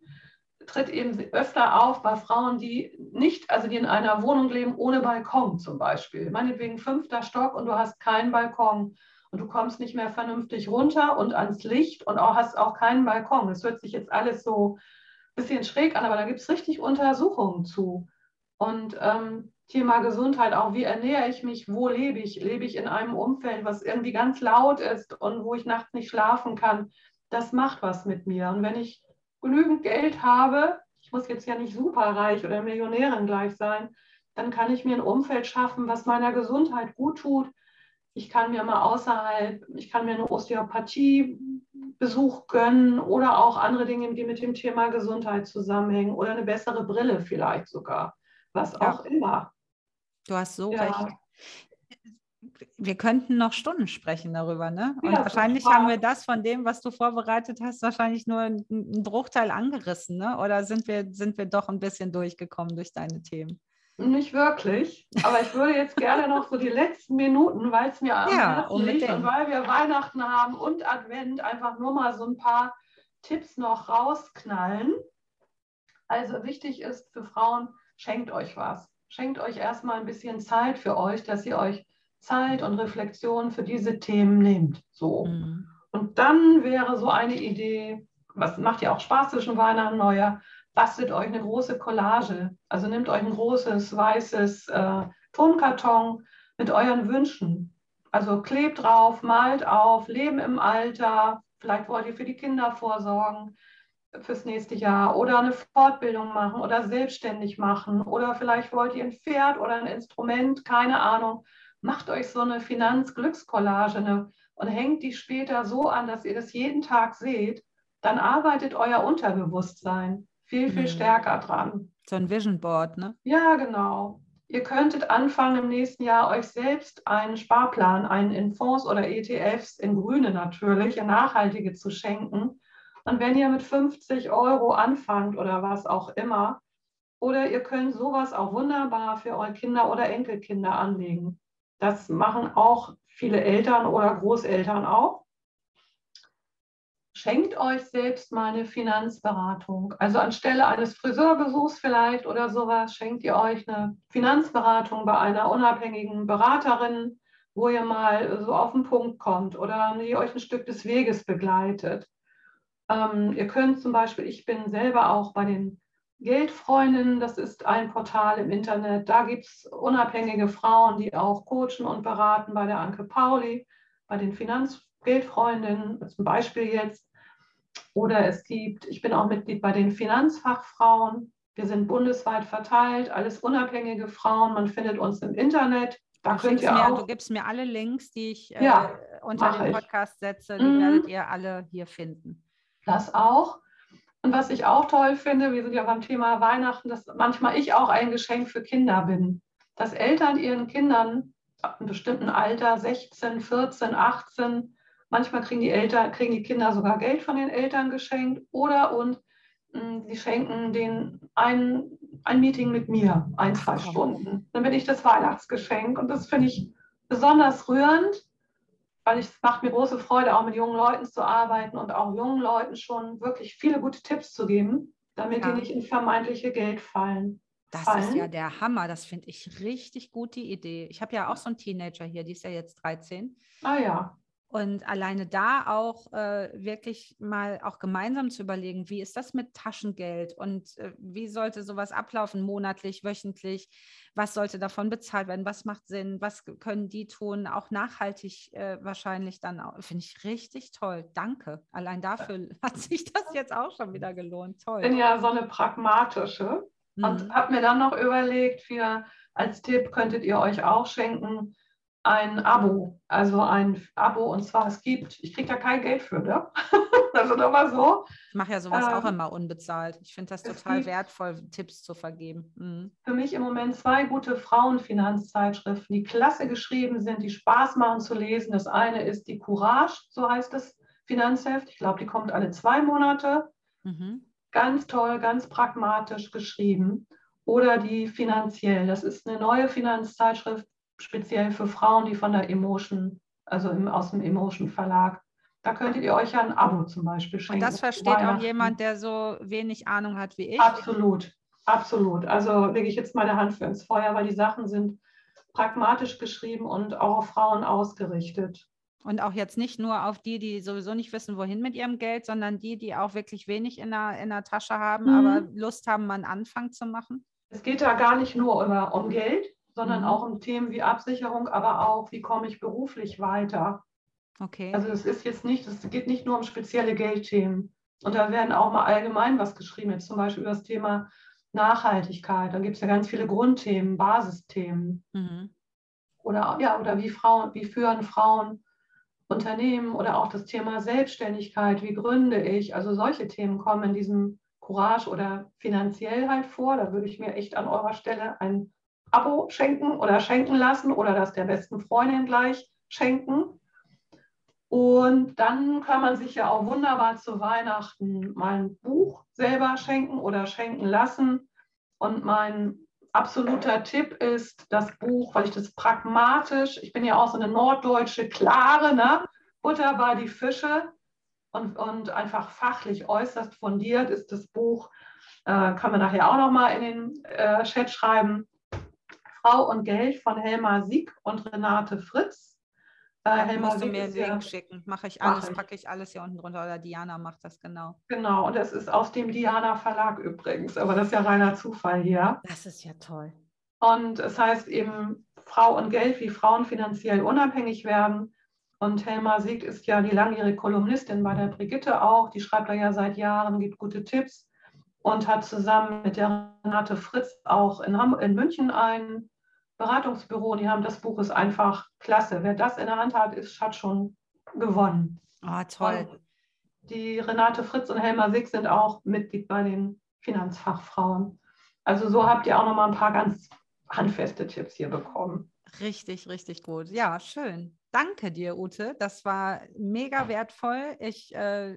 Speaker 2: tritt eben öfter auf bei Frauen, die nicht, also die in einer Wohnung leben ohne Balkon zum Beispiel. Meinetwegen fünfter Stock und du hast keinen Balkon und du kommst nicht mehr vernünftig runter und ans Licht und auch, hast auch keinen Balkon. Das hört sich jetzt alles so ein bisschen schräg an, aber da gibt es richtig Untersuchungen zu. Und ähm, Thema Gesundheit, auch wie ernähre ich mich, wo lebe ich? Lebe ich in einem Umfeld, was irgendwie ganz laut ist und wo ich nachts nicht schlafen kann? Das macht was mit mir. Und wenn ich genügend Geld habe, ich muss jetzt ja nicht superreich oder Millionärin gleich sein, dann kann ich mir ein Umfeld schaffen, was meiner Gesundheit gut tut. Ich kann mir mal außerhalb, ich kann mir eine Osteopathie-Besuch gönnen oder auch andere Dinge, die mit dem Thema Gesundheit zusammenhängen oder eine bessere Brille vielleicht sogar, was ja. auch immer.
Speaker 1: Du hast so ja. recht wir könnten noch Stunden sprechen darüber, ne? Und ja, wahrscheinlich haben wir das von dem, was du vorbereitet hast, wahrscheinlich nur einen Bruchteil angerissen, ne? Oder sind wir, sind wir doch ein bisschen durchgekommen durch deine Themen?
Speaker 2: Nicht wirklich, aber ich würde jetzt gerne noch so die letzten Minuten, weil es mir am ja, Herzen liegt und weil wir Weihnachten haben und Advent, einfach nur mal so ein paar Tipps noch rausknallen. Also wichtig ist für Frauen, schenkt euch was. Schenkt euch erstmal ein bisschen Zeit für euch, dass ihr euch Zeit und Reflexion für diese Themen nehmt. So. Mhm. Und dann wäre so eine Idee, was macht ja auch Spaß zwischen Weihnachten und Neujahr, bastelt euch eine große Collage. Also nehmt euch ein großes weißes äh, Tonkarton mit euren Wünschen. Also klebt drauf, malt auf, Leben im Alter. Vielleicht wollt ihr für die Kinder vorsorgen fürs nächste Jahr oder eine Fortbildung machen oder selbstständig machen oder vielleicht wollt ihr ein Pferd oder ein Instrument, keine Ahnung macht euch so eine Finanzglückskollage und hängt die später so an, dass ihr das jeden Tag seht, dann arbeitet euer Unterbewusstsein viel, viel mhm. stärker dran.
Speaker 1: So ein Vision Board, ne?
Speaker 2: Ja, genau. Ihr könntet anfangen, im nächsten Jahr euch selbst einen Sparplan, einen in Fonds oder ETFs, in grüne natürlich, in nachhaltige zu schenken. Und wenn ihr mit 50 Euro anfangt oder was auch immer, oder ihr könnt sowas auch wunderbar für eure Kinder oder Enkelkinder anlegen. Das machen auch viele Eltern oder Großeltern auch. Schenkt euch selbst mal eine Finanzberatung. Also anstelle eines Friseurbesuchs vielleicht oder sowas, schenkt ihr euch eine Finanzberatung bei einer unabhängigen Beraterin, wo ihr mal so auf den Punkt kommt oder die euch ein Stück des Weges begleitet. Ähm, ihr könnt zum Beispiel, ich bin selber auch bei den Geldfreundinnen, das ist ein Portal im Internet. Da gibt es unabhängige Frauen, die auch coachen und beraten bei der Anke Pauli, bei den Finanzgeldfreundinnen, zum Beispiel jetzt. Oder es gibt, ich bin auch Mitglied bei den Finanzfachfrauen. Wir sind bundesweit verteilt, alles unabhängige Frauen. Man findet uns im Internet.
Speaker 1: Da du, könnt ihr mir, auch, du gibst mir alle Links, die ich ja, äh, unter den Podcast setze, die mhm. werdet ihr alle hier finden.
Speaker 2: Das auch. Und was ich auch toll finde, wir sind ja beim Thema Weihnachten, dass manchmal ich auch ein Geschenk für Kinder bin. Dass Eltern ihren Kindern ab einem bestimmten Alter, 16, 14, 18, manchmal kriegen die Eltern, kriegen die Kinder sogar Geld von den Eltern geschenkt oder und mh, hm, sie schenken den ein, ein Meeting mit mir, ein, zwei Stunden. Dann bin ich das Weihnachtsgeschenk und das finde ich besonders rührend weil es macht mir große Freude, auch mit jungen Leuten zu arbeiten und auch jungen Leuten schon wirklich viele gute Tipps zu geben, damit ja. die nicht in vermeintliche Geld fallen.
Speaker 1: Das fallen. ist ja der Hammer. Das finde ich richtig gut, die Idee. Ich habe ja auch so einen Teenager hier, die ist ja jetzt 13.
Speaker 2: Ah ja.
Speaker 1: Und alleine da auch äh, wirklich mal auch gemeinsam zu überlegen, wie ist das mit Taschengeld und äh, wie sollte sowas ablaufen, monatlich, wöchentlich, was sollte davon bezahlt werden, was macht Sinn, was können die tun, auch nachhaltig äh, wahrscheinlich dann, finde ich richtig toll. Danke. Allein dafür [LAUGHS] hat sich das jetzt auch schon wieder gelohnt. Toll.
Speaker 2: Ich bin ja so eine pragmatische mhm. und habe mir dann noch überlegt, für als Tipp könntet ihr euch auch schenken, ein Abo, also ein Abo und zwar es gibt, ich kriege da kein Geld für, ne? [LAUGHS] also nochmal so.
Speaker 1: Ich mache ja sowas ähm, auch immer unbezahlt. Ich finde das total wertvoll, Tipps zu vergeben.
Speaker 2: Mhm. Für mich im Moment zwei gute Frauenfinanzzeitschriften, die klasse geschrieben sind, die Spaß machen zu lesen. Das eine ist die Courage, so heißt es, Finanzheft. Ich glaube, die kommt alle zwei Monate. Mhm. Ganz toll, ganz pragmatisch geschrieben. Oder die Finanziell. Das ist eine neue Finanzzeitschrift, speziell für Frauen, die von der Emotion, also im, aus dem Emotion Verlag da könntet ihr euch ja ein Abo zum Beispiel schenken.
Speaker 1: Und das versteht auch jemand, der so wenig Ahnung hat wie ich?
Speaker 2: Absolut, absolut. Also lege ich jetzt meine Hand für ins Feuer, weil die Sachen sind pragmatisch geschrieben und auch auf Frauen ausgerichtet.
Speaker 1: Und auch jetzt nicht nur auf die, die sowieso nicht wissen, wohin mit ihrem Geld, sondern die, die auch wirklich wenig in der, in der Tasche haben, mhm. aber Lust haben, mal einen Anfang zu machen?
Speaker 2: Es geht da gar nicht nur über, um Geld, sondern mhm. auch um Themen wie Absicherung, aber auch, wie komme ich beruflich weiter. Okay. Also es ist jetzt nicht, es geht nicht nur um spezielle Geldthemen. Und da werden auch mal allgemein was geschrieben, jetzt zum Beispiel über das Thema Nachhaltigkeit. Da gibt es ja ganz viele Grundthemen, Basisthemen. Mhm. Oder ja, oder wie Frauen, wie führen Frauen Unternehmen oder auch das Thema Selbstständigkeit, wie gründe ich? Also solche Themen kommen in diesem Courage oder finanziell halt vor. Da würde ich mir echt an eurer Stelle ein Abo schenken oder schenken lassen oder das der besten Freundin gleich schenken. Und dann kann man sich ja auch wunderbar zu Weihnachten mal ein Buch selber schenken oder schenken lassen. Und mein absoluter Tipp ist das Buch, weil ich das pragmatisch, ich bin ja auch so eine norddeutsche Klare, ne? Butter bei die Fische und, und einfach fachlich äußerst fundiert ist das Buch, äh, kann man nachher auch nochmal in den äh, Chat schreiben. Frau und Geld von Helma Sieg und Renate Fritz.
Speaker 1: Äh, Helma musst du mir einen Link ja, schicken. Mache ich alles, mach ich. packe ich alles hier unten drunter. Oder Diana macht das genau.
Speaker 2: Genau, und das ist aus dem Diana Verlag übrigens. Aber das ist ja reiner Zufall hier.
Speaker 1: Das ist ja toll.
Speaker 2: Und es heißt eben Frau und Geld, wie Frauen finanziell unabhängig werden. Und Helma Sieg ist ja die langjährige Kolumnistin bei der Brigitte auch. Die schreibt da ja seit Jahren, gibt gute Tipps und hat zusammen mit der Renate Fritz auch in, Ham in München ein Beratungsbüro, die haben das Buch ist einfach klasse. Wer das in der Hand hat, ist, hat schon gewonnen.
Speaker 1: Ah, oh, toll. Und
Speaker 2: die Renate Fritz und Helma Sick sind auch Mitglied bei den Finanzfachfrauen. Also so habt ihr auch noch mal ein paar ganz handfeste Tipps hier bekommen.
Speaker 1: Richtig, richtig gut. Ja, schön. Danke dir, Ute. Das war mega wertvoll. Ich äh,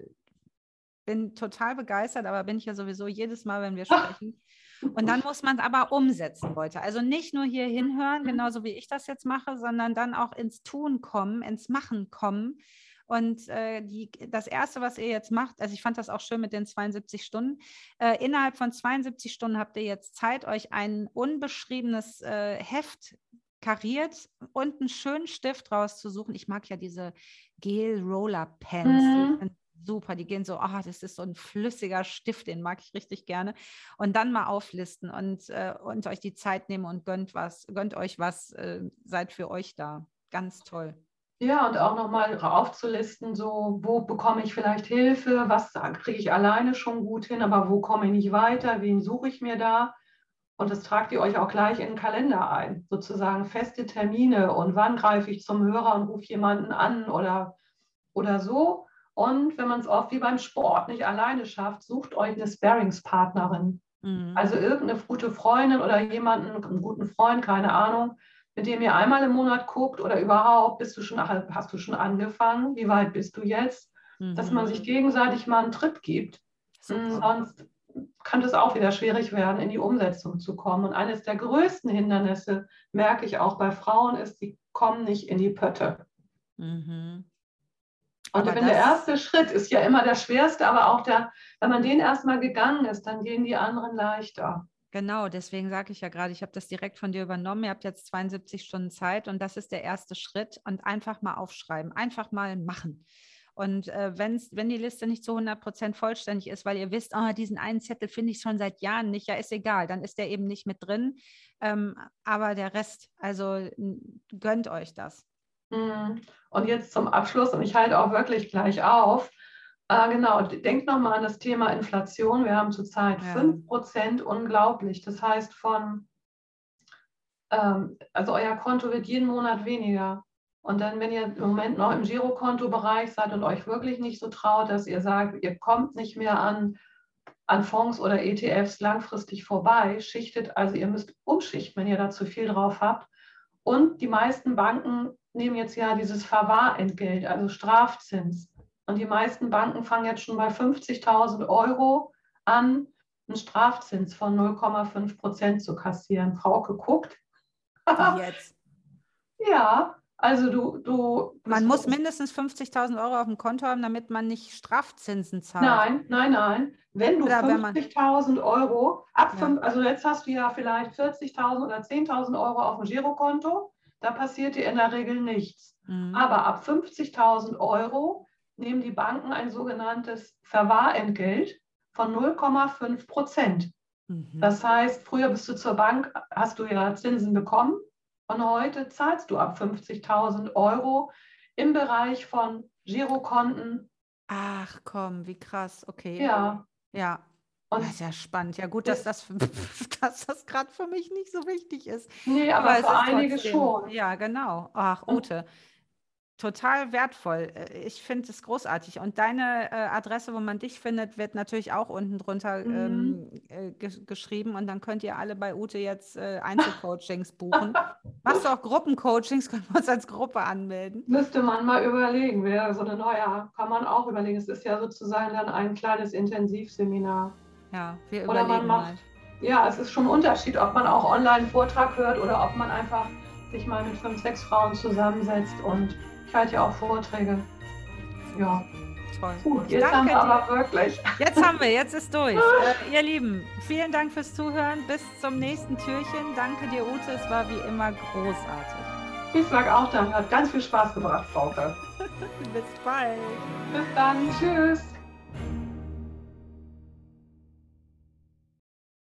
Speaker 1: bin total begeistert, aber bin ich ja sowieso jedes Mal, wenn wir [LAUGHS] sprechen. Und dann muss man es aber umsetzen, Leute. Also nicht nur hier hinhören, mhm. genauso wie ich das jetzt mache, sondern dann auch ins Tun kommen, ins Machen kommen. Und äh, die, das Erste, was ihr jetzt macht, also ich fand das auch schön mit den 72 Stunden, äh, innerhalb von 72 Stunden habt ihr jetzt Zeit, euch ein unbeschriebenes äh, Heft kariert und einen schönen Stift rauszusuchen. Ich mag ja diese Gel-Roller-Pens. Mhm super. Die gehen so, ah, oh, das ist so ein flüssiger Stift, den mag ich richtig gerne. Und dann mal auflisten und, äh, und euch die Zeit nehmen und gönnt was, gönnt euch was, äh, seid für euch da. Ganz toll.
Speaker 2: Ja, und auch nochmal aufzulisten, so, wo bekomme ich vielleicht Hilfe, was kriege ich alleine schon gut hin, aber wo komme ich nicht weiter, wen suche ich mir da? Und das tragt ihr euch auch gleich in den Kalender ein, sozusagen feste Termine und wann greife ich zum Hörer und rufe jemanden an oder, oder so. Und wenn man es oft wie beim Sport nicht alleine schafft, sucht euch eine Sparingspartnerin. Mhm. Also irgendeine gute Freundin oder jemanden, einen guten Freund, keine Ahnung, mit dem ihr einmal im Monat guckt oder überhaupt, bist du schon, hast du schon angefangen? Wie weit bist du jetzt? Mhm. Dass man sich gegenseitig mal einen Tritt gibt. Super. Sonst kann es auch wieder schwierig werden, in die Umsetzung zu kommen. Und eines der größten Hindernisse, merke ich auch bei Frauen, ist, sie kommen nicht in die Pötte. Mhm. Und wenn der erste Schritt ist ja immer der schwerste, aber auch der, wenn man den erstmal gegangen ist, dann gehen die anderen leichter.
Speaker 1: Genau, deswegen sage ich ja gerade, ich habe das direkt von dir übernommen. Ihr habt jetzt 72 Stunden Zeit und das ist der erste Schritt. Und einfach mal aufschreiben, einfach mal machen. Und äh, wenn's, wenn die Liste nicht zu 100 Prozent vollständig ist, weil ihr wisst, oh, diesen einen Zettel finde ich schon seit Jahren nicht, ja, ist egal, dann ist der eben nicht mit drin. Ähm, aber der Rest, also gönnt euch das.
Speaker 2: Mhm. Und jetzt zum Abschluss, und ich halte auch wirklich gleich auf, äh, genau, denkt nochmal an das Thema Inflation. Wir haben zurzeit ja. 5% unglaublich. Das heißt, von, ähm, also euer Konto wird jeden Monat weniger. Und dann, wenn ihr im Moment noch im Girokonto-Bereich seid und euch wirklich nicht so traut, dass ihr sagt, ihr kommt nicht mehr an, an Fonds oder ETFs langfristig vorbei, schichtet, also ihr müsst umschichten, wenn ihr da zu viel drauf habt. Und die meisten Banken nehmen jetzt ja dieses Verwahrentgelt, also Strafzins. Und die meisten Banken fangen jetzt schon bei 50.000 Euro an, einen Strafzins von 0,5 Prozent zu kassieren. Frau geguckt.
Speaker 1: Jetzt. [LAUGHS]
Speaker 2: ja, also du, du.
Speaker 1: Man muss mindestens 50.000 Euro auf dem Konto haben, damit man nicht Strafzinsen zahlt.
Speaker 2: Nein, nein, nein. Wenn du 50.000 Euro ab ja. fünf, also jetzt hast du ja vielleicht 40.000 oder 10.000 Euro auf dem Girokonto, da passiert dir in der Regel nichts. Mhm. Aber ab 50.000 Euro nehmen die Banken ein sogenanntes Verwahrentgelt von 0,5 Prozent. Mhm. Das heißt, früher bist du zur Bank, hast du ja Zinsen bekommen und heute zahlst du ab 50.000 Euro im Bereich von Girokonten.
Speaker 1: Ach komm, wie krass, okay.
Speaker 2: Ja.
Speaker 1: Ja. Und das ist ja spannend. Ja, gut, dass das, [LAUGHS] dass das gerade für mich nicht so wichtig ist.
Speaker 2: Nee, aber, aber für einige trotzdem, schon.
Speaker 1: Ja, genau. Ach, Ute total wertvoll. Äh, ich finde es großartig. Und deine äh, Adresse, wo man dich findet, wird natürlich auch unten drunter mhm. ähm, äh, geschrieben. Und dann könnt ihr alle bei Ute jetzt äh, Einzelcoachings buchen. Machst du auch Gruppencoachings? [LAUGHS] Können wir uns als Gruppe anmelden?
Speaker 2: Müsste man mal überlegen. Wäre so eine neue, kann man auch überlegen. Es ist ja sozusagen dann ein kleines Intensivseminar.
Speaker 1: Ja, wir überlegen oder man macht, mal.
Speaker 2: Ja, es ist schon ein Unterschied, ob man auch online einen Vortrag hört oder ob man einfach sich mal mit fünf, sechs Frauen zusammensetzt und halte ja auch Vorträge. Ja. Toll. Gut, jetzt Danke haben wir dir. aber wirklich.
Speaker 1: Jetzt haben wir, jetzt ist durch. [LAUGHS] äh, ihr Lieben, vielen Dank fürs Zuhören. Bis zum nächsten Türchen. Danke dir, Ute. Es war wie immer großartig.
Speaker 2: Ich sage auch danke. Hat ganz viel Spaß gebracht, Frauke. [LAUGHS]
Speaker 1: Bis bald.
Speaker 2: Bis dann. Tschüss.